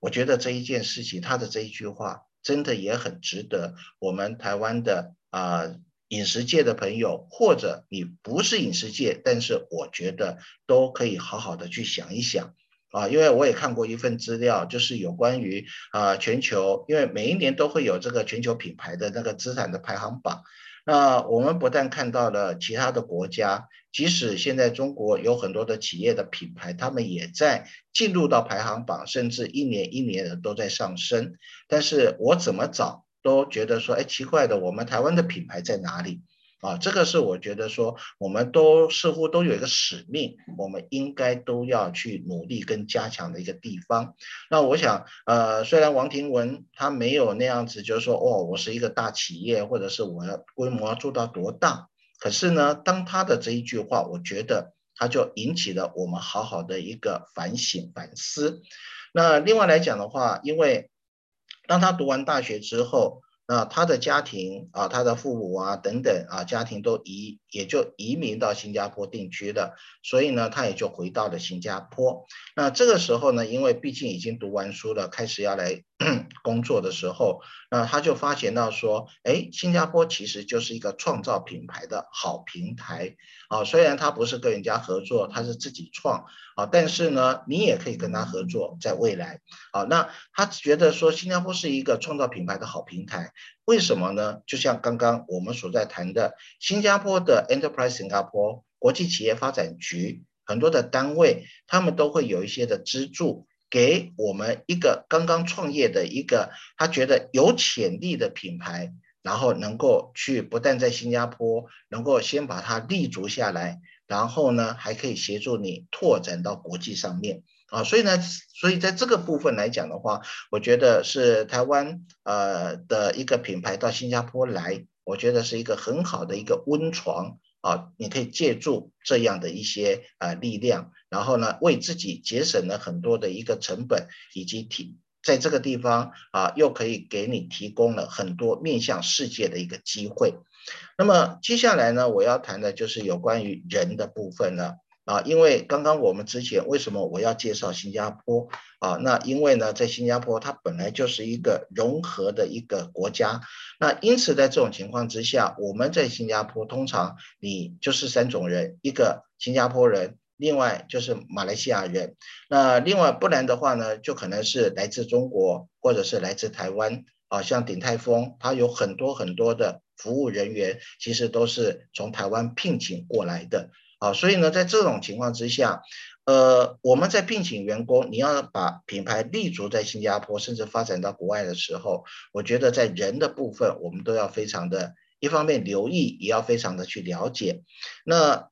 我觉得这一件事情，他的这一句话真的也很值得我们台湾的啊、饮食界的朋友，或者你不是饮食界，但是我觉得都可以好好的去想一想啊，因为我也看过一份资料，就是有关于啊、全球，因为每一年都会有这个全球品牌的那个资产的排行榜。那我们不但看到了其他的国家，即使现在中国有很多的企业的品牌，他们也在进入到排行榜，甚至一年一年的都在上升。但是我怎么找都觉得说，哎，奇怪的，我们台湾的品牌在哪里？啊，这个是我觉得说，我们都似乎都有一个使命，我们应该都要去努力跟加强的一个地方。那我想，呃，虽然王庭文他没有那样子，就是说，哦，我是一个大企业，或者是我要规模要做到多大，可是呢，当他的这一句话，我觉得他就引起了我们好好的一个反省反思。那另外来讲的话，因为当他读完大学之后，那他的家庭啊，他的父母啊等等啊，家庭都移，也就移民到新加坡定居了，所以呢，他也就回到了新加坡。那这个时候呢，因为毕竟已经读完书了，开始要来 [COUGHS] 工作的时候，那他就发现到说，哎，新加坡其实就是一个创造品牌的好平台啊。虽然他不是跟人家合作，他是自己创啊，但是呢，你也可以跟他合作，在未来啊，那他觉得说新加坡是一个创造品牌的好平台。为什么呢？就像刚刚我们所在谈的，新加坡的 Enterprise Singapore 国际企业发展局很多的单位，他们都会有一些的资助，给我们一个刚刚创业的一个他觉得有潜力的品牌，然后能够去不但在新加坡能够先把它立足下来，然后呢还可以协助你拓展到国际上面。啊，所以呢，所以在这个部分来讲的话，我觉得是台湾呃的一个品牌到新加坡来，我觉得是一个很好的一个温床啊，你可以借助这样的一些呃力量，然后呢，为自己节省了很多的一个成本，以及提在这个地方啊，又可以给你提供了很多面向世界的一个机会。那么接下来呢，我要谈的就是有关于人的部分了。啊，因为刚刚我们之前为什么我要介绍新加坡啊？那因为呢，在新加坡它本来就是一个融合的一个国家，那因此在这种情况之下，我们在新加坡通常你就是三种人，一个新加坡人，另外就是马来西亚人，那另外不然的话呢，就可能是来自中国或者是来自台湾啊，像鼎泰丰，它有很多很多的服务人员，其实都是从台湾聘请过来的。啊，所以呢，在这种情况之下，呃，我们在聘请员工，你要把品牌立足在新加坡，甚至发展到国外的时候，我觉得在人的部分，我们都要非常的，一方面留意，也要非常的去了解。那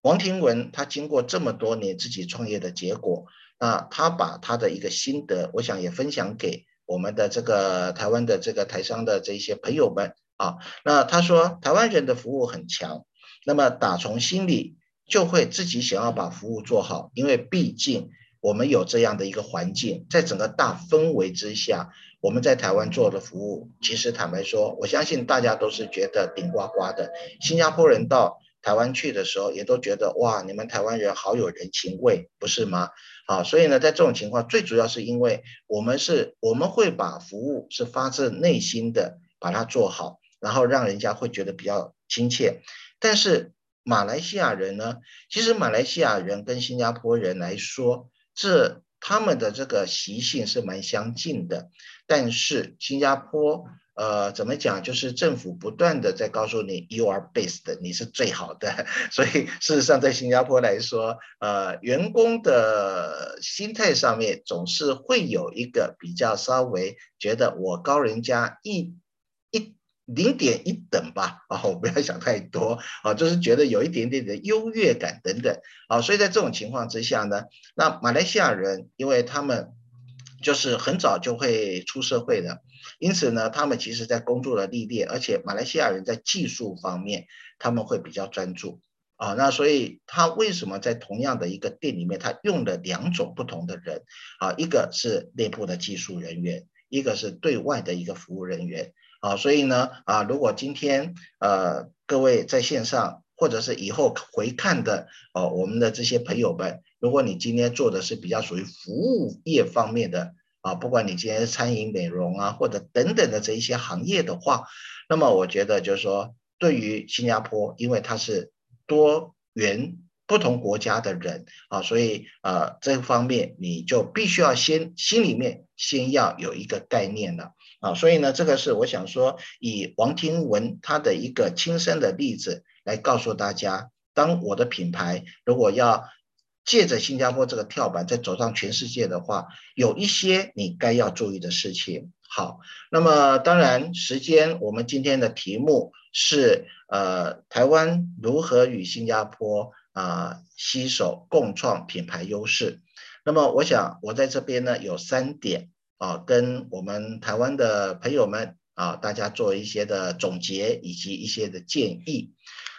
王庭文他经过这么多年自己创业的结果，那他把他的一个心得，我想也分享给我们的这个台湾的这个台商的这些朋友们啊。那他说，台湾人的服务很强。那么打从心里就会自己想要把服务做好，因为毕竟我们有这样的一个环境，在整个大氛围之下，我们在台湾做的服务，其实坦白说，我相信大家都是觉得顶呱呱的。新加坡人到台湾去的时候，也都觉得哇，你们台湾人好有人情味，不是吗？啊，所以呢，在这种情况，最主要是因为我们是我们会把服务是发自内心的把它做好，然后让人家会觉得比较亲切。但是马来西亚人呢，其实马来西亚人跟新加坡人来说，这他们的这个习性是蛮相近的。但是新加坡，呃，怎么讲？就是政府不断的在告诉你，you are best，你是最好的。[LAUGHS] 所以事实上，在新加坡来说，呃，员工的心态上面总是会有一个比较稍微觉得我高人家一。零点一等吧，啊，我不要想太多，啊，就是觉得有一点点的优越感等等，啊，所以在这种情况之下呢，那马来西亚人，因为他们就是很早就会出社会的，因此呢，他们其实在工作的历练，而且马来西亚人在技术方面他们会比较专注，啊，那所以他为什么在同样的一个店里面，他用了两种不同的人，啊，一个是内部的技术人员，一个是对外的一个服务人员。啊，所以呢，啊，如果今天呃各位在线上或者是以后回看的哦、啊，我们的这些朋友们，如果你今天做的是比较属于服务业方面的啊，不管你今天是餐饮、美容啊或者等等的这一些行业的话，那么我觉得就是说，对于新加坡，因为它是多元不同国家的人啊，所以呃这方面你就必须要先心里面先要有一个概念了。啊，所以呢，这个是我想说，以王庭文他的一个亲身的例子来告诉大家，当我的品牌如果要借着新加坡这个跳板再走上全世界的话，有一些你该要注意的事情。好，那么当然时间，我们今天的题目是呃，台湾如何与新加坡啊携手共创品牌优势。那么，我想我在这边呢有三点啊，跟我们台湾的朋友们啊，大家做一些的总结以及一些的建议。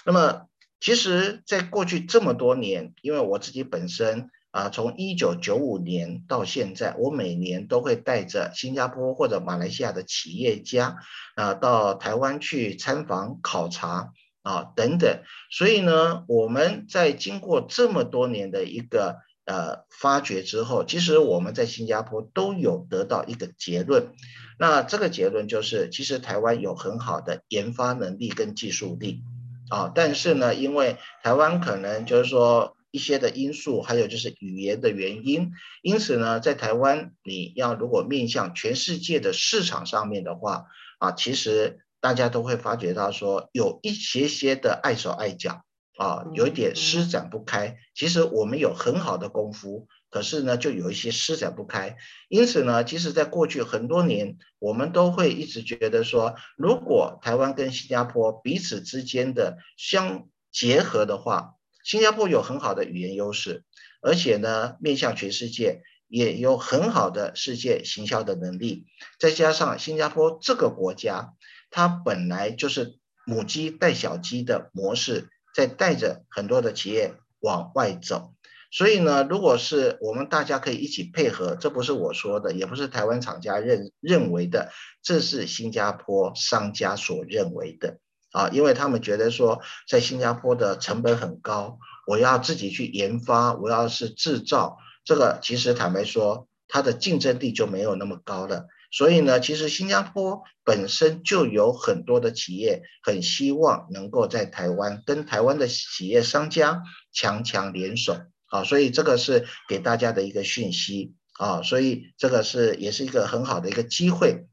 那么，其实，在过去这么多年，因为我自己本身。啊，从一九九五年到现在，我每年都会带着新加坡或者马来西亚的企业家啊，到台湾去参访考察啊等等。所以呢，我们在经过这么多年的一个呃发掘之后，其实我们在新加坡都有得到一个结论。那这个结论就是，其实台湾有很好的研发能力跟技术力啊，但是呢，因为台湾可能就是说。一些的因素，还有就是语言的原因，因此呢，在台湾，你要如果面向全世界的市场上面的话，啊，其实大家都会发觉到说，有一些些的碍手碍脚，啊，有一点施展不开。其实我们有很好的功夫，可是呢，就有一些施展不开。因此呢，其实在过去很多年，我们都会一直觉得说，如果台湾跟新加坡彼此之间的相结合的话，新加坡有很好的语言优势，而且呢，面向全世界也有很好的世界行销的能力。再加上新加坡这个国家，它本来就是母鸡带小鸡的模式，在带着很多的企业往外走。所以呢，如果是我们大家可以一起配合，这不是我说的，也不是台湾厂家认认为的，这是新加坡商家所认为的。啊，因为他们觉得说，在新加坡的成本很高，我要自己去研发，我要是制造，这个其实坦白说，它的竞争力就没有那么高了。所以呢，其实新加坡本身就有很多的企业很希望能够在台湾跟台湾的企业商家强强联手。啊，所以这个是给大家的一个讯息啊，所以这个是也是一个很好的一个机会。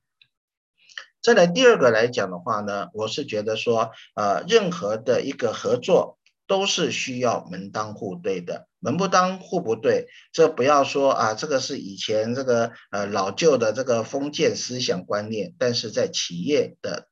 再来第二个来讲的话呢，我是觉得说，呃，任何的一个合作都是需要门当户对的，门不当户不对，这不要说啊，这个是以前这个呃老旧的这个封建思想观念，但是在企业的。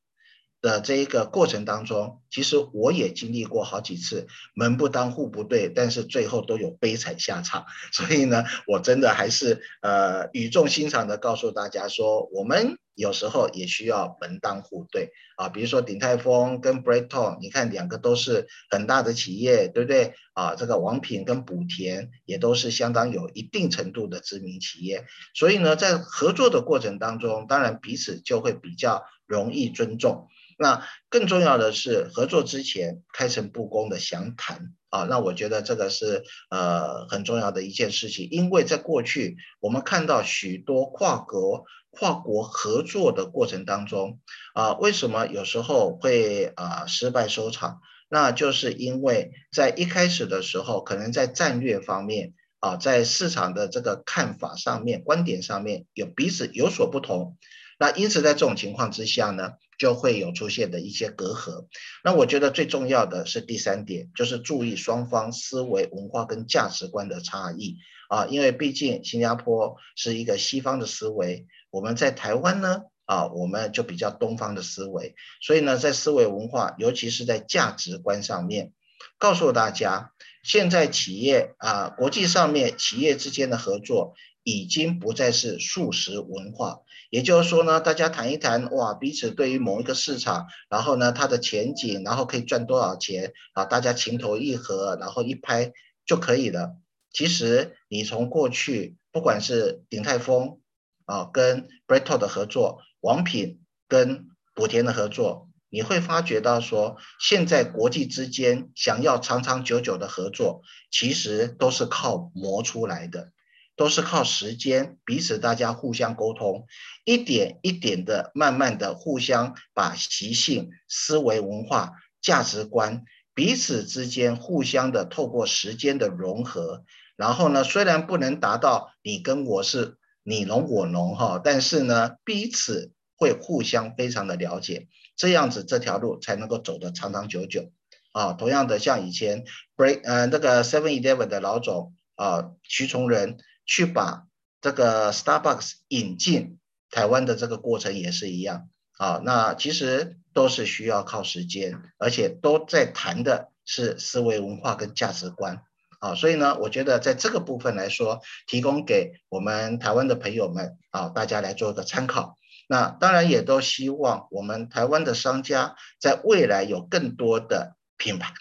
的这一个过程当中，其实我也经历过好几次门不当户不对，但是最后都有悲惨下场。所以呢，我真的还是呃语重心长的告诉大家说，我们有时候也需要门当户对啊。比如说鼎泰丰跟 b r e t o n 你看两个都是很大的企业，对不对啊？这个王品跟补田也都是相当有一定程度的知名企业。所以呢，在合作的过程当中，当然彼此就会比较容易尊重。那更重要的是，合作之前开诚布公的详谈啊，那我觉得这个是呃很重要的一件事情，因为在过去我们看到许多跨国跨国合作的过程当中啊，为什么有时候会啊失败收场？那就是因为在一开始的时候，可能在战略方面啊，在市场的这个看法上面、观点上面有彼此有所不同。那因此，在这种情况之下呢，就会有出现的一些隔阂。那我觉得最重要的是第三点，就是注意双方思维、文化跟价值观的差异啊，因为毕竟新加坡是一个西方的思维，我们在台湾呢啊，我们就比较东方的思维，所以呢，在思维文化，尤其是在价值观上面，告诉大家，现在企业啊，国际上面企业之间的合作。已经不再是速食文化，也就是说呢，大家谈一谈，哇，彼此对于某一个市场，然后呢，它的前景，然后可以赚多少钱啊，大家情投意合，然后一拍就可以了。其实你从过去，不管是鼎泰丰啊跟 b r e t o 的合作，王品跟补田的合作，你会发觉到说，现在国际之间想要长长久久的合作，其实都是靠磨出来的。都是靠时间，彼此大家互相沟通，一点一点的，慢慢的互相把习性、思维、文化、价值观彼此之间互相的透过时间的融合，然后呢，虽然不能达到你跟我是你侬我侬哈，但是呢，彼此会互相非常的了解，这样子这条路才能够走得长长久久啊。同样的，像以前 Break 呃那个 Seven Eleven 的老总啊徐崇仁。去把这个 Starbucks 引进台湾的这个过程也是一样。啊，那其实都是需要靠时间，而且都在谈的是思维文化跟价值观。啊，所以呢，我觉得在这个部分来说，提供给我们台湾的朋友们啊，大家来做一个参考。那当然也都希望我们台湾的商家在未来有更多的品牌，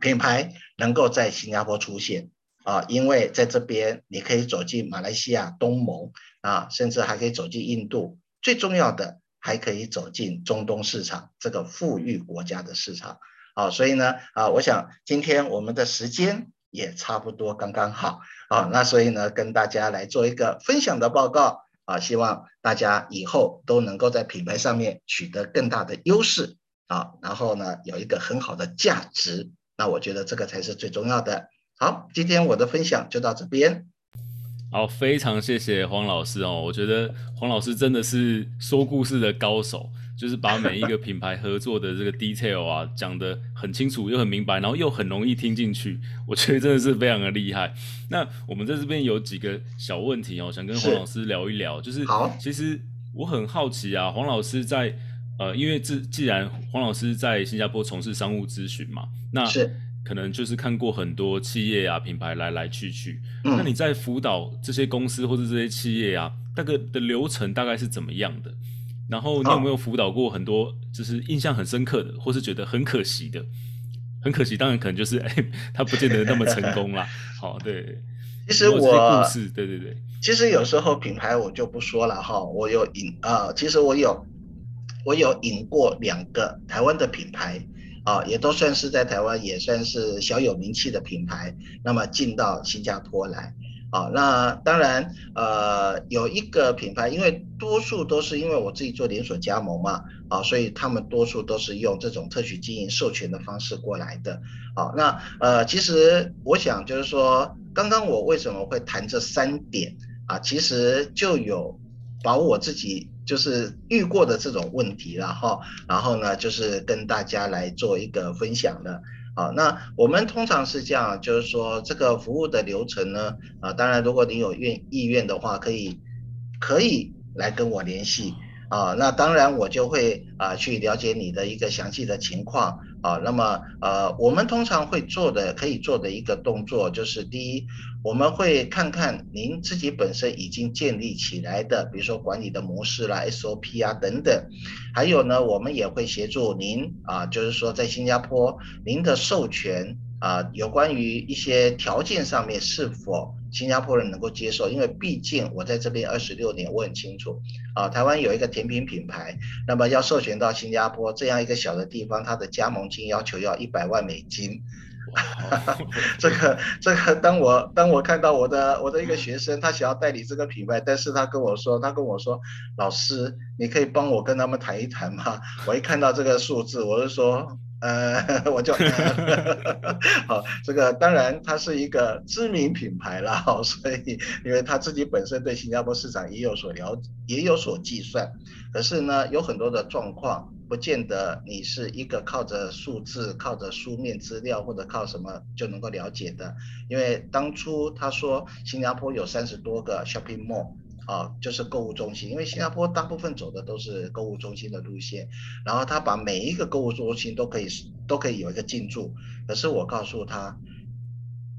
品牌能够在新加坡出现。啊，因为在这边你可以走进马来西亚、东盟啊，甚至还可以走进印度，最重要的。还可以走进中东市场这个富裕国家的市场，啊，所以呢，啊，我想今天我们的时间也差不多刚刚好，啊，那所以呢，跟大家来做一个分享的报告，啊，希望大家以后都能够在品牌上面取得更大的优势，啊，然后呢，有一个很好的价值，那我觉得这个才是最重要的。好，今天我的分享就到这边。好，非常谢谢黄老师哦。我觉得黄老师真的是说故事的高手，就是把每一个品牌合作的这个 detail 啊讲得很清楚又很明白，然后又很容易听进去。我觉得真的是非常的厉害。那我们在这边有几个小问题哦，想跟黄老师聊一聊。是就是，其实我很好奇啊，黄老师在呃，因为这既然黄老师在新加坡从事商务咨询嘛，那是。可能就是看过很多企业啊品牌来来去去，嗯、那你在辅导这些公司或者这些企业啊，大概的流程大概是怎么样的？然后你有没有辅导过很多就是印象很深刻的，或是觉得很可惜的？很可惜，当然可能就是哎，他不见得那么成功啦。好，对。其实我故事，对对对。其实有时候品牌我就不说了哈，我有引啊、呃，其实我有我有引过两个台湾的品牌。啊，也都算是在台湾也算是小有名气的品牌，那么进到新加坡来，啊，那当然，呃，有一个品牌，因为多数都是因为我自己做连锁加盟嘛，啊，所以他们多数都是用这种特许经营授权的方式过来的，啊，那呃，其实我想就是说，刚刚我为什么会谈这三点啊，其实就有把我自己。就是遇过的这种问题，然后，然后呢，就是跟大家来做一个分享的。好，那我们通常是这样，就是说这个服务的流程呢，啊，当然如果你有愿意愿的话，可以，可以来跟我联系。啊，那当然我就会啊去了解你的一个详细的情况啊。那么呃，我们通常会做的可以做的一个动作就是，第一，我们会看看您自己本身已经建立起来的，比如说管理的模式啦、SOP 啊等等。还有呢，我们也会协助您啊，就是说在新加坡您的授权啊，有关于一些条件上面是否。新加坡人能够接受，因为毕竟我在这边二十六年，我很清楚啊。台湾有一个甜品品牌，那么要授权到新加坡这样一个小的地方，它的加盟金要求要一百万美金。[LAUGHS] 这个这个，当我当我看到我的我的一个学生，他想要代理这个品牌，但是他跟我说，他跟我说，老师，你可以帮我跟他们谈一谈吗？我一看到这个数字，我就说。呃，我就 [LAUGHS] 好，这个当然它是一个知名品牌啦，所以因为他自己本身对新加坡市场也有所了解，也有所计算。可是呢，有很多的状况，不见得你是一个靠着数字、靠着书面资料或者靠什么就能够了解的。因为当初他说新加坡有三十多个 shopping mall。啊，就是购物中心，因为新加坡大部分走的都是购物中心的路线，然后他把每一个购物中心都可以都可以有一个进驻。可是我告诉他，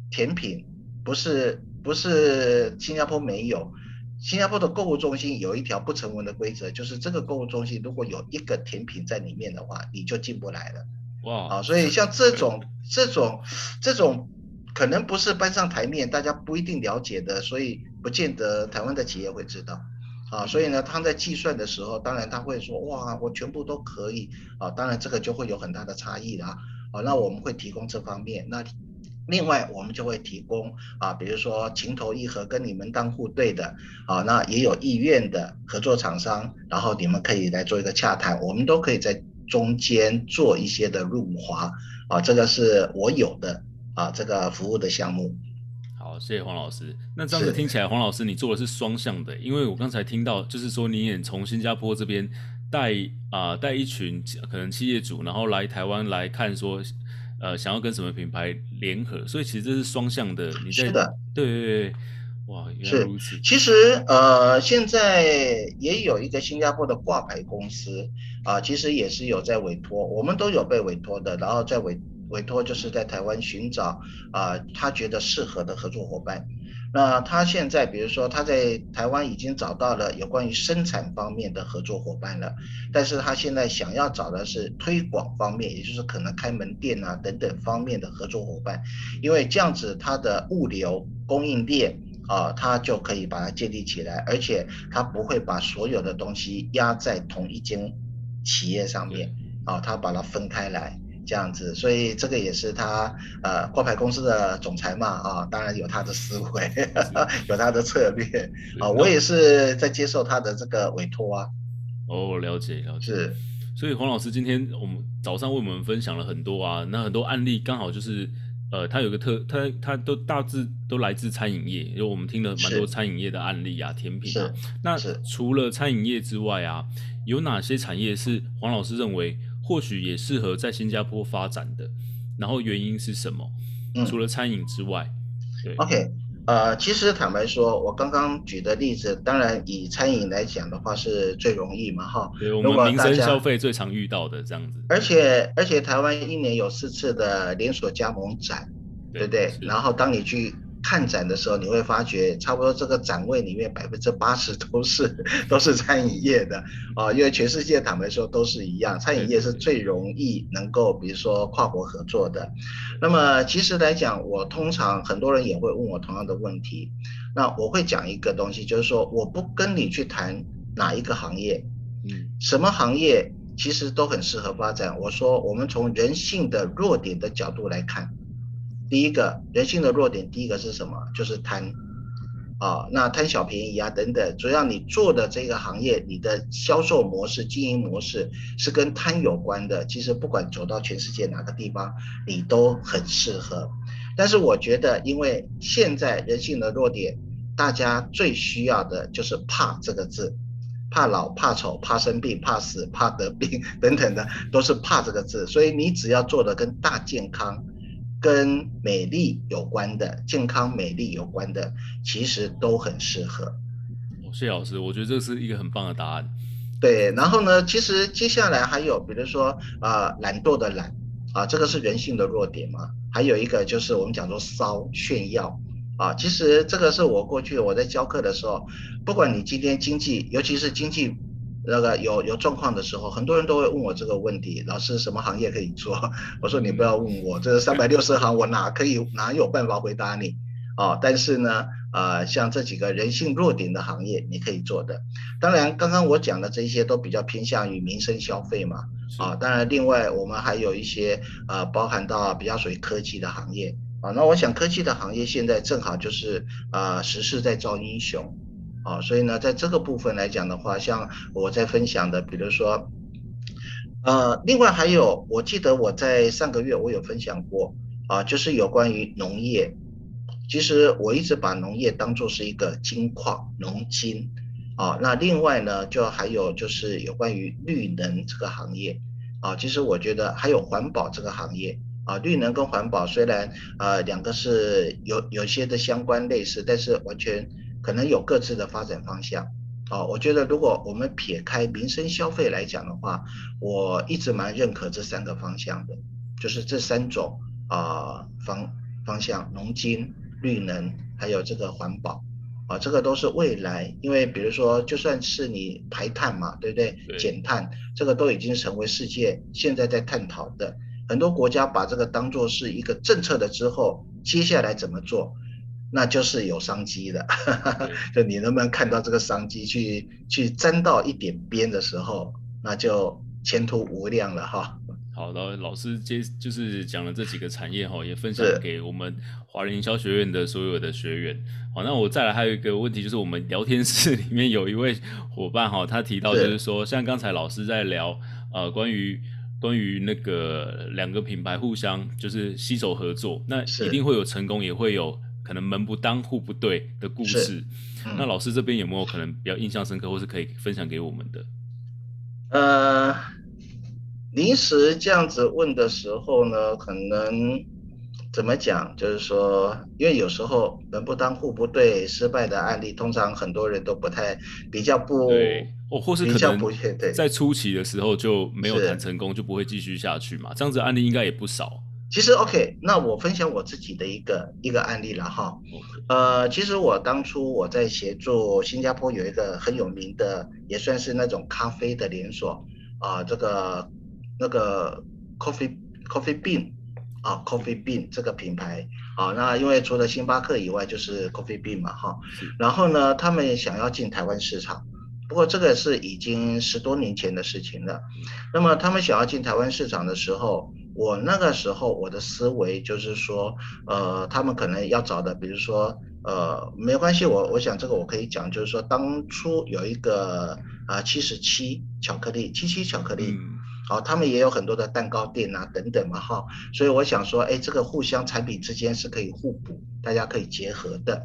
甜品不是不是新加坡没有，新加坡的购物中心有一条不成文的规则，就是这个购物中心如果有一个甜品在里面的话，你就进不来了。哇，啊，所以像这种这种这种。可能不是搬上台面，大家不一定了解的，所以不见得台湾的企业会知道，啊，所以呢，他在计算的时候，当然他会说，哇，我全部都可以，啊，当然这个就会有很大的差异啦，啊，那我们会提供这方面，那另外我们就会提供，啊，比如说情投意合跟你们当户对的，啊，那也有意愿的合作厂商，然后你们可以来做一个洽谈，我们都可以在中间做一些的润滑，啊，这个是我有的。啊，这个服务的项目，好，谢谢黄老师。那这样子听起来，黄老师你做的是双向的，因为我刚才听到，就是说你也从新加坡这边带啊带一群可能企业主，然后来台湾来看说，呃，想要跟什么品牌联合，所以其实这是双向的。你在，是的，对对对，哇，原来如此。其实呃，现在也有一个新加坡的挂牌公司啊、呃，其实也是有在委托，我们都有被委托的，然后在委委托就是在台湾寻找啊、呃，他觉得适合的合作伙伴。那他现在，比如说他在台湾已经找到了有关于生产方面的合作伙伴了，但是他现在想要找的是推广方面，也就是可能开门店啊等等方面的合作伙伴，因为这样子他的物流供应链啊，他就可以把它建立起来，而且他不会把所有的东西压在同一间企业上面啊，他把它分开来。这样子，所以这个也是他呃挂牌公司的总裁嘛啊，当然有他的思维，[LAUGHS] 有他的策略啊，我也是在接受他的这个委托啊。哦，了解了解。是，所以黄老师今天我们早上为我们分享了很多啊，那很多案例刚好就是呃，他有个特，他他都大致都来自餐饮业，因为我们听了蛮多餐饮业的案例啊，甜品啊。那除了餐饮业之外啊，有哪些产业是黄老师认为？或许也适合在新加坡发展的，然后原因是什么？嗯、除了餐饮之外，对，OK，呃，其实坦白说，我刚刚举的例子，当然以餐饮来讲的话是最容易嘛，哈。对，我们民生消费最常遇到的这样子。而且而且台湾一年有四次的连锁加盟展，对不对？然后当你去。看展的时候，你会发觉差不多这个展位里面百分之八十都是 [LAUGHS] 都是餐饮业的啊，因为全世界坦白说都是一样，餐饮业是最容易能够比如说跨国合作的。那么其实来讲，我通常很多人也会问我同样的问题，那我会讲一个东西，就是说我不跟你去谈哪一个行业，嗯，什么行业其实都很适合发展。我说我们从人性的弱点的角度来看。第一个人性的弱点，第一个是什么？就是贪，啊，那贪小便宜啊等等。主要你做的这个行业，你的销售模式、经营模式是跟贪有关的。其实不管走到全世界哪个地方，你都很适合。但是我觉得，因为现在人性的弱点，大家最需要的就是怕这个字，怕老、怕丑、怕生病、怕死、怕得病 [LAUGHS] 等等的，都是怕这个字。所以你只要做的跟大健康。跟美丽有关的、健康美丽有关的，其实都很适合。谢谢老师，我觉得这是一个很棒的答案。对，然后呢，其实接下来还有，比如说啊、呃，懒惰的懒啊，这个是人性的弱点嘛。还有一个就是我们讲说骚炫耀啊，其实这个是我过去我在教课的时候，不管你今天经济，尤其是经济。那个有有状况的时候，很多人都会问我这个问题：老师，什么行业可以做？[LAUGHS] 我说你不要问我，这三百六十行我哪可以哪有办法回答你啊？但是呢，呃，像这几个人性弱点的行业，你可以做的。当然，刚刚我讲的这些都比较偏向于民生消费嘛，啊，当然，另外我们还有一些呃，包含到比较属于科技的行业啊。那我想科技的行业现在正好就是呃，时势在造英雄。啊，所以呢，在这个部分来讲的话，像我在分享的，比如说，呃，另外还有，我记得我在上个月我有分享过，啊，就是有关于农业，其实我一直把农业当作是一个金矿、农金，啊，那另外呢，就还有就是有关于绿能这个行业，啊，其实我觉得还有环保这个行业，啊，绿能跟环保虽然呃两个是有有些的相关类似，但是完全。可能有各自的发展方向，啊，我觉得如果我们撇开民生消费来讲的话，我一直蛮认可这三个方向的，就是这三种啊方方向，农经、绿能，还有这个环保，啊，这个都是未来，因为比如说就算是你排碳嘛，对不对？对。减碳，这个都已经成为世界现在在探讨的，很多国家把这个当做是一个政策的之后，接下来怎么做？那就是有商机的，[LAUGHS] 就你能不能看到这个商机，去去沾到一点边的时候，那就前途无量了哈。好的，老师接就是讲了这几个产业哈，也分享给我们华人营销学院的所有的学员。好，那我再来还有一个问题，就是我们聊天室里面有一位伙伴哈，他提到就是说，像刚才老师在聊呃关于关于那个两个品牌互相就是携手合作，那一定会有成功，也会有。可能门不当户不对的故事，嗯、那老师这边有没有可能比较印象深刻，或是可以分享给我们的？呃，临时这样子问的时候呢，可能怎么讲？就是说，因为有时候门不当户不对，失败的案例，通常很多人都不太比较不，对，哦，或是可能不在初期的时候就没有谈成功，就不会继续下去嘛。这样子案例应该也不少。其实 OK，那我分享我自己的一个一个案例了哈。呃，其实我当初我在协助新加坡有一个很有名的，也算是那种咖啡的连锁啊，这个那个 Coffee Coffee Bean。啊，Coffee Bean 这个品牌，啊，那因为除了星巴克以外，就是 Coffee Bean 嘛，哈，然后呢，他们想要进台湾市场，不过这个是已经十多年前的事情了。那么他们想要进台湾市场的时候，我那个时候我的思维就是说，呃，他们可能要找的，比如说，呃，没关系，我我想这个我可以讲，就是说当初有一个啊七十七巧克力，七七巧克力。嗯好，他们也有很多的蛋糕店啊，等等嘛，哈，所以我想说，哎，这个互相产品之间是可以互补，大家可以结合的。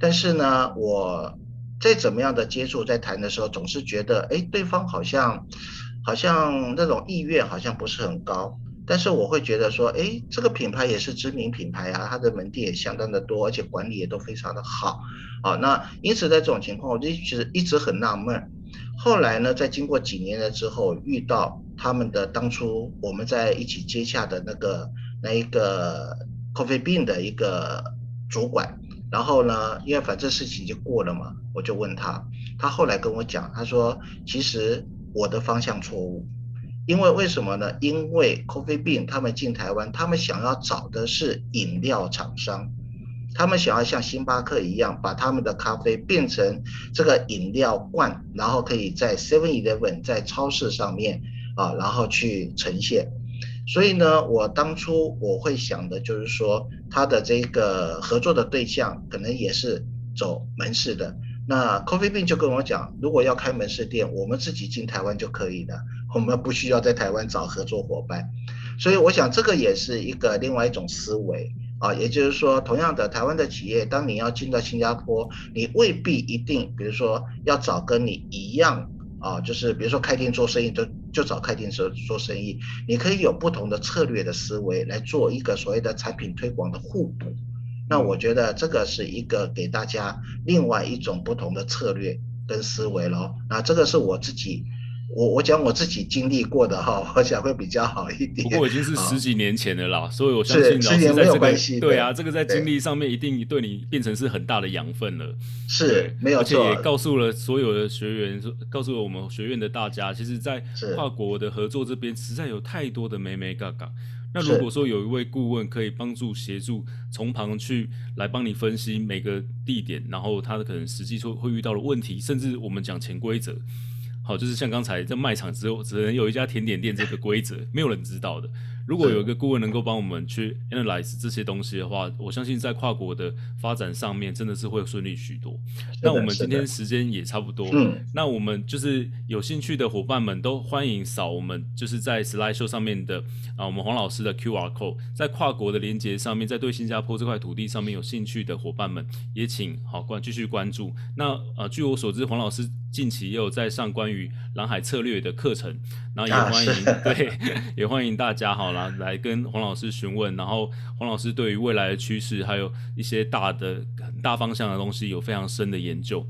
但是呢，我再怎么样的接触，在谈的时候，总是觉得，哎，对方好像，好像那种意愿好像不是很高。但是我会觉得说，哎，这个品牌也是知名品牌啊，它的门店也相当的多，而且管理也都非常的好。好，那因此在这种情况，我就一直一直很纳闷。后来呢，在经过几年了之后，遇到他们的当初我们在一起接洽的那个那一个 Coffee Bean 的一个主管，然后呢，因为反正事情就过了嘛，我就问他，他后来跟我讲，他说其实我的方向错误，因为为什么呢？因为 Coffee Bean 他们进台湾，他们想要找的是饮料厂商。他们想要像星巴克一样，把他们的咖啡变成这个饮料罐，然后可以在 Seven Eleven 在超市上面啊，然后去呈现。所以呢，我当初我会想的就是说，他的这个合作的对象可能也是走门市的。那 Coffee Bean 就跟我讲，如果要开门市店，我们自己进台湾就可以了，我们不需要在台湾找合作伙伴。所以我想这个也是一个另外一种思维。啊，也就是说，同样的，台湾的企业，当你要进到新加坡，你未必一定，比如说要找跟你一样啊，就是比如说开店做生意，就就找开店做做生意，你可以有不同的策略的思维来做一个所谓的产品推广的互补。那我觉得这个是一个给大家另外一种不同的策略跟思维咯。那这个是我自己。我我讲我自己经历过的哈，我想会比较好一点。不过已经是十几年前的啦，所以我相信老师在这个对啊，这个在经历上面一定对你变成是很大的养分了。是，没有错。而且也告诉了所有的学员，告诉了我们学院的大家，其实，在跨国的合作这边实在有太多的美眉角角。那如果说有一位顾问可以帮助协助从旁去来帮你分析每个地点，然后他的可能实际说会遇到的问题，甚至我们讲潜规则。好，就是像刚才在卖场只有只能有一家甜点店这个规则，没有人知道的。如果有一个顾问能够帮我们去 analyze 这些东西的话，我相信在跨国的发展上面真的是会顺利许多。那我们今天时间也差不多，那我们就是有兴趣的伙伴们都欢迎扫我们就是在 slide show 上面的啊，我们黄老师的 QR code，在跨国的连接上面，在对新加坡这块土地上面有兴趣的伙伴们也请好关继续关注。那呃，据我所知，黄老师近期也有在上关于蓝海策略的课程，然后也欢迎、啊、对，[LAUGHS] 也欢迎大家好了。来跟黄老师询问，然后黄老师对于未来的趋势，还有一些大的大方向的东西有非常深的研究。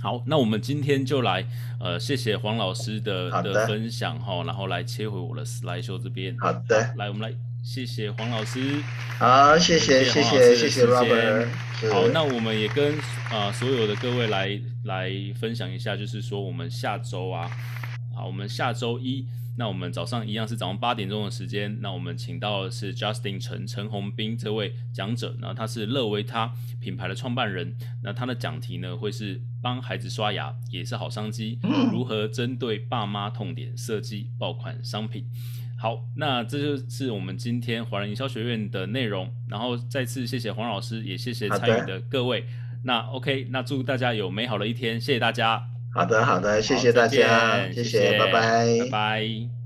好，那我们今天就来，呃，谢谢黄老师的的分享哈，然后来切回我的 slide show 这边。好的，来我们来谢谢黄老师。好，谢谢谢谢谢谢 Robert。好，那我们也跟啊、呃、所有的各位来来分享一下，就是说我们下周啊，好，我们下周一。那我们早上一样是早上八点钟的时间，那我们请到的是 Justin 陈陈宏斌这位讲者，那他是乐维他品牌的创办人，那他的讲题呢会是帮孩子刷牙也是好商机，如何针对爸妈痛点设计爆款商品。好，那这就是我们今天华人营销学院的内容，然后再次谢谢黄老师，也谢谢参与的各位。那 OK，那祝大家有美好的一天，谢谢大家。好的，好的，谢谢大家，谢谢，拜拜，拜拜。